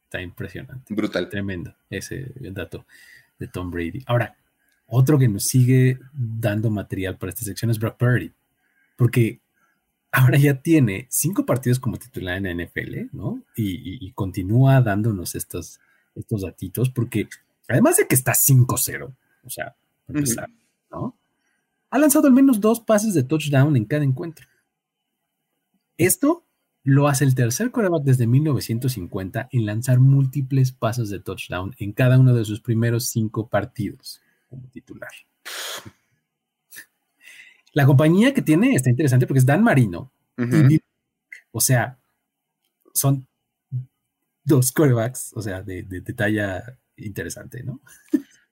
está impresionante. Brutal. Tremendo ese dato de Tom Brady. Ahora, otro que nos sigue dando material para esta sección es Brock Purdy, porque ahora ya tiene cinco partidos como titular en la NFL, ¿no? Y, continúa dándonos estos, estos datitos, porque además de que está 5-0, o sea, ¿no? Ha lanzado al menos dos pases de touchdown en cada encuentro. Esto lo hace el tercer coreback desde 1950 en lanzar múltiples pases de touchdown en cada uno de sus primeros cinco partidos como titular. La compañía que tiene está interesante porque es Dan Marino. o sea, son dos corebacks, o sea, de, talla interesante, ¿no?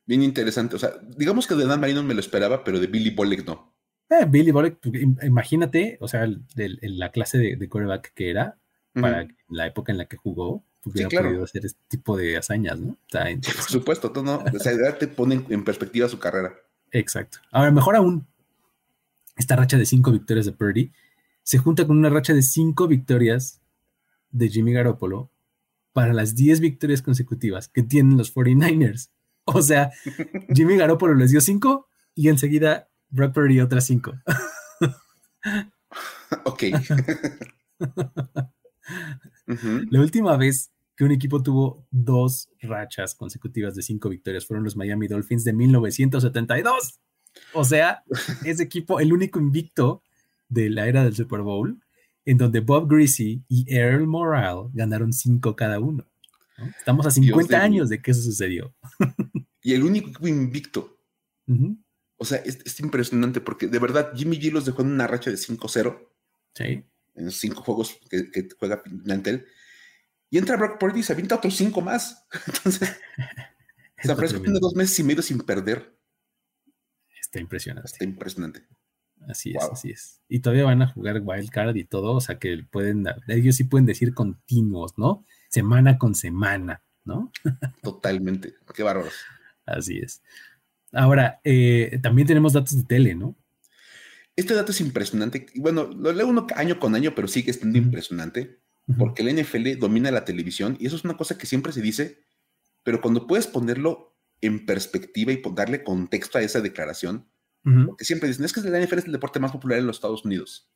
Bien interesante. O sea, digamos que de Dan Marino me lo esperaba, pero de Billy Bolek no. Eh, Billy Bolek, pues, imagínate, o sea, la clase de, de coreback que era para la época en la que jugó, hubiera podido hacer este tipo de hazañas, ¿no? Por supuesto, tú no, o sea, te pone en perspectiva su carrera. Exacto. Ahora, mejor aún, esta racha de cinco victorias de Purdy se junta con una racha de cinco victorias de Jimmy Garoppolo para las 10 victorias consecutivas que tienen los 49ers. O sea, Jimmy Garoppolo les dio cinco y enseguida Brock Purdy otras cinco. ok. La última vez que un equipo tuvo dos rachas consecutivas de cinco victorias fueron los Miami Dolphins de 1972. O sea, ese equipo, el único invicto de la era del Super Bowl, en donde Bob Greasy y Earl Morale ganaron cinco cada uno. Estamos a 50 años de que eso sucedió. y el único invicto. O sea, es, impresionante porque de verdad Jimmy G los dejó en una racha de 5-0. Sí. En los cinco juegos que, juega Nantel. Y entra Brock Purdy y se avienta otros cinco más. Entonces, San Francisco tiene dos meses y medio sin perder. Está impresionante. Está impresionante. Así es, así es. Y todavía van a jugar Wildcard y todo, o sea que pueden, ellos sí pueden decir continuos, ¿no? Semana con semana, ¿no? Totalmente. Qué bárbaros. Así es. Ahora, eh, también tenemos datos de tele, ¿no? Este dato es impresionante. Bueno, lo leo uno año con año, pero sigue estando impresionante porque el NFL domina la televisión y eso es una cosa que siempre se dice, pero cuando puedes ponerlo en perspectiva y darle contexto a esa declaración, porque siempre dicen, es que la NFL es el deporte más popular en los Estados Unidos.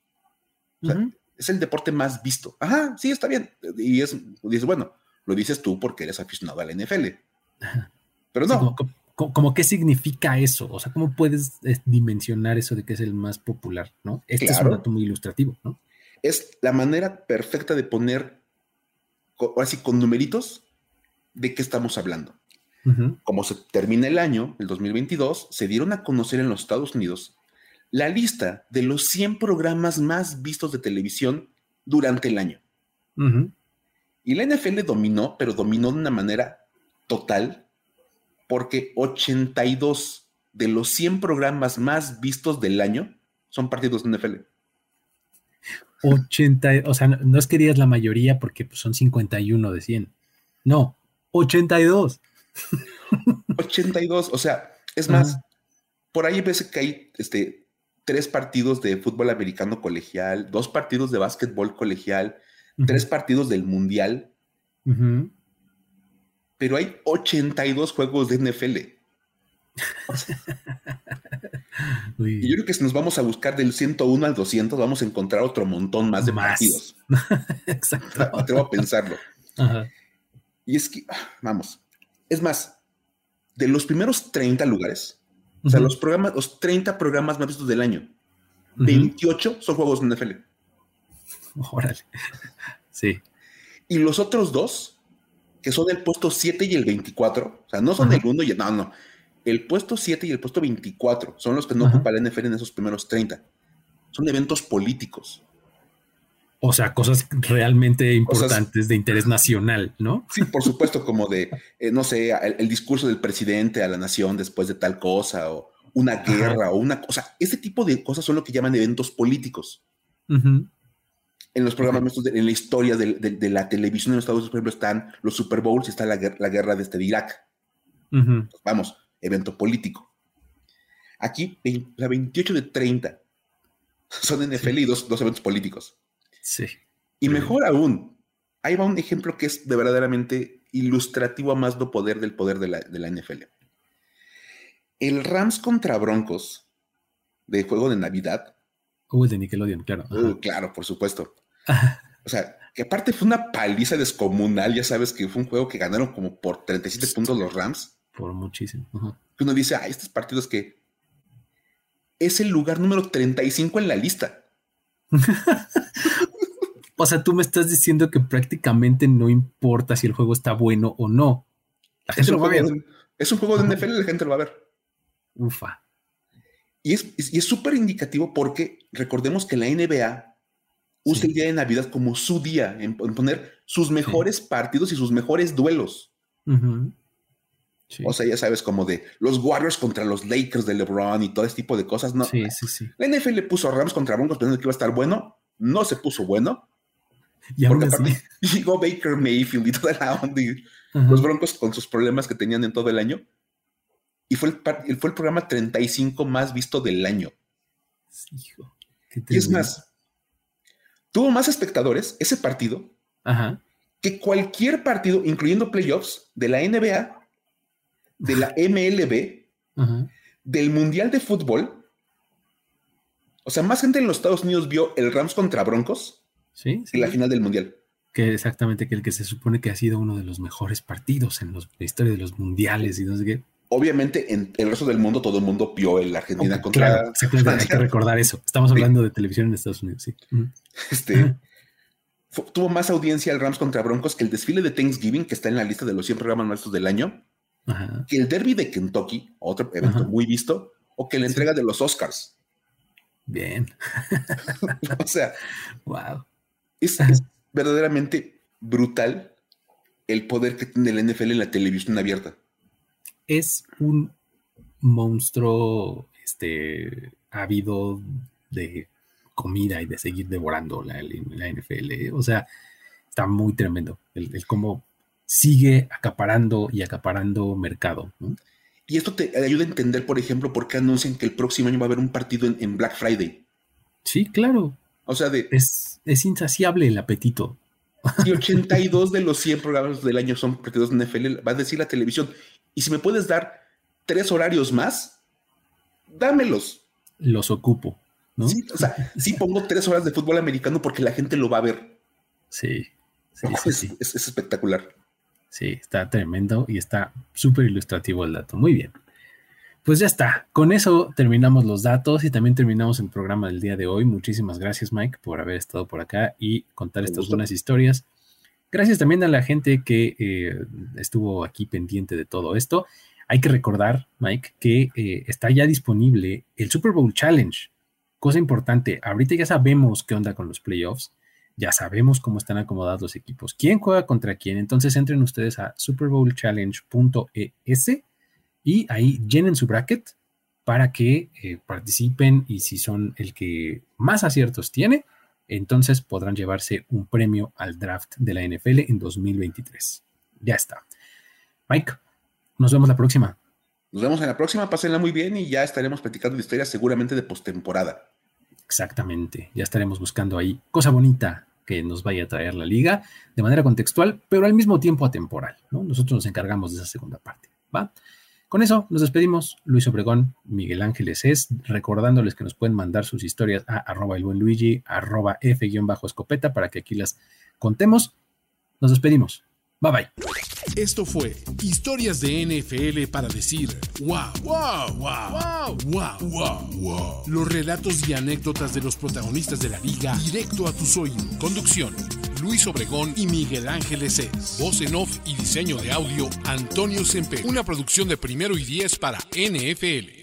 O sea, es el deporte más visto. Ajá, sí, está bien. Y es, dices, bueno, lo dices tú porque eres aficionado a la NFL. Pero no. como, qué significa eso? O sea, ¿cómo puedes eh, dimensionar eso de que es el más popular? ¿no? Este es un dato muy ilustrativo, ¿no? Es la manera perfecta de poner, así con numeritos, de qué estamos hablando. Como se termina el año, el 2022, se dieron a conocer en los Estados Unidos la lista de los 100 programas más vistos de televisión durante el año. Y la NFL dominó, pero dominó de una manera total, porque 82 de los 100 programas más vistos del año son partidos de NFL. 80, o sea, no, es que digas la mayoría porque pues, son 51 de 100. No, 82. 82, o sea, es más, por ahí ves que hay este, tres partidos de fútbol americano colegial, dos partidos de básquetbol colegial, tres partidos del mundial, pero hay 82 juegos de NFL. y yo creo que si nos vamos a buscar del 101 al 200, vamos a encontrar otro montón más de partidos. Exacto. Atrevo a pensarlo. Y es que, ah, vamos, es más, de los primeros 30 lugares, o sea, los programas, los 30 programas más vistos del año, 28 son juegos de NFL. Órale. Sí. Y los otros dos, que son el puesto 7 y el 24, o sea, no son el 1 y el, no, no, el puesto 7 y el puesto 24 son los que no ocupa la NFL en esos primeros 30. Son eventos políticos. O sea, cosas realmente importantes de interés nacional, ¿no? Sí, por supuesto, como de, eh, no sé, el, discurso del presidente a la nación después de tal cosa, o una guerra, o una cosa. Este tipo de cosas son lo que llaman eventos políticos. En los programas, en la historia de, la televisión en Estados Unidos, por ejemplo, están los Super Bowls y está la, guerra de, este de Irak. Vamos, evento político. Aquí, la 28 de 30 son NFL y dos eventos políticos. Sí. Y mejor aún, ahí va un ejemplo que es de verdaderamente ilustrativo a más no poder del poder de la, NFL. El Rams contra Broncos de juego de Navidad. Uh, de Nickelodeon, claro. Uh, claro, por supuesto. O sea, que aparte fue una paliza descomunal, ya sabes que fue un juego que ganaron como por 37 puntos los Rams. Por muchísimo. Uno dice, ah, estos partidos que es el lugar número 35 en la lista. o sea, tú me estás diciendo que prácticamente no importa si el juego está bueno o no. La gente es lo va a ver. es un juego de NFL, la gente lo va a ver. Ufa. Y es súper indicativo porque recordemos que la NBA usa el día de Navidad como su día, en, poner sus mejores partidos y sus mejores duelos. O sea, ya sabes, como de los Warriors contra los Lakers de LeBron y todo ese tipo de cosas. No. Sí, sí, sí. La NFL le puso a Rams contra Broncos pensando que iba a estar bueno. No se puso bueno. Y porque aparte llegó Baker Mayfield y toda la onda. los Broncos con sus problemas que tenían en todo el año. Y fue el, fue el programa 35 más visto del año. Hijo, y es más, tuvo más espectadores ese partido que cualquier partido, incluyendo playoffs, de la NBA de la MLB, del Mundial de Fútbol. O sea, más gente en los Estados Unidos vio el Rams contra Broncos ¿Sí? en la final del Mundial. Que exactamente, que el que se supone que ha sido uno de los mejores partidos en la historia de los mundiales y no sé qué. obviamente en el resto del mundo todo el mundo vio el Argentina contra. Claro, hay que recordar eso. Estamos hablando de televisión en Estados Unidos, sí. Este tuvo más audiencia el Rams contra Broncos que el desfile de Thanksgiving, que está en la lista de los 100 programas maestros del año, que el derby de Kentucky, otro evento muy visto, o que la entrega de los Oscars. Bien. o sea, wow. Es, verdaderamente brutal el poder que tiene el NFL en la televisión abierta. Es un monstruo este, ávido de comida y de seguir devorando la, NFL. ¿eh? O sea, está muy tremendo el, cómo sigue acaparando y acaparando mercado. Y esto te ayuda a entender, por ejemplo, por qué anuncian que el próximo año va a haber un partido en, Black Friday. Sí, claro. O sea, de, es, es insaciable el apetito. Y 82 de los 100 programas del año son partidos de NFL, va a decir la televisión. Y si me puedes dar tres horarios más, dámelos. Los ocupo. Sí, o sea, sí pongo tres horas de fútbol americano porque la gente lo va a ver. Sí, sí, es, espectacular. Sí, está tremendo y está súper ilustrativo el dato. Muy bien. Pues ya está. Con eso terminamos los datos y también terminamos el programa del día de hoy. Muchísimas gracias, Mike, por haber estado por acá y contar estas buenas historias. Gracias también a la gente que eh, estuvo aquí pendiente de todo esto. Hay que recordar, Mike, que eh, está ya disponible el Super Bowl Challenge Cosa importante, ahorita ya sabemos qué onda con los playoffs, ya sabemos cómo están acomodados los equipos, quién juega contra quién, entonces entren ustedes a superbowlchallenge.es y ahí llenen su bracket para que eh, participen y si son el que más aciertos tiene, entonces podrán llevarse un premio al draft de la NFL en 2023. Ya está. Mike, nos vemos la próxima. Nos vemos en la próxima, pásenla muy bien y ya estaremos platicando de historias seguramente de postemporada. Exactamente, ya estaremos buscando ahí cosa bonita que nos vaya a traer la liga de manera contextual, pero al mismo tiempo atemporal, ¿no? Nosotros nos encargamos de esa segunda parte, ¿va? Con eso nos despedimos. Luis Obregón, Miguel Ángeles es, recordándoles que nos pueden mandar sus historias a arroba el buen Luigi, arroba F-escopeta para que aquí las contemos. Nos despedimos. Bye bye. Esto fue Historias de NFL para decir wow, wow, wow, wow, wow, wow, Los relatos y anécdotas de los protagonistas de la liga directo a tus oídos. Conducción. Luis Obregón y Miguel Ángeles es. Voz en off y diseño de audio Antonio Sempe. Una producción de primero y diez para NFL.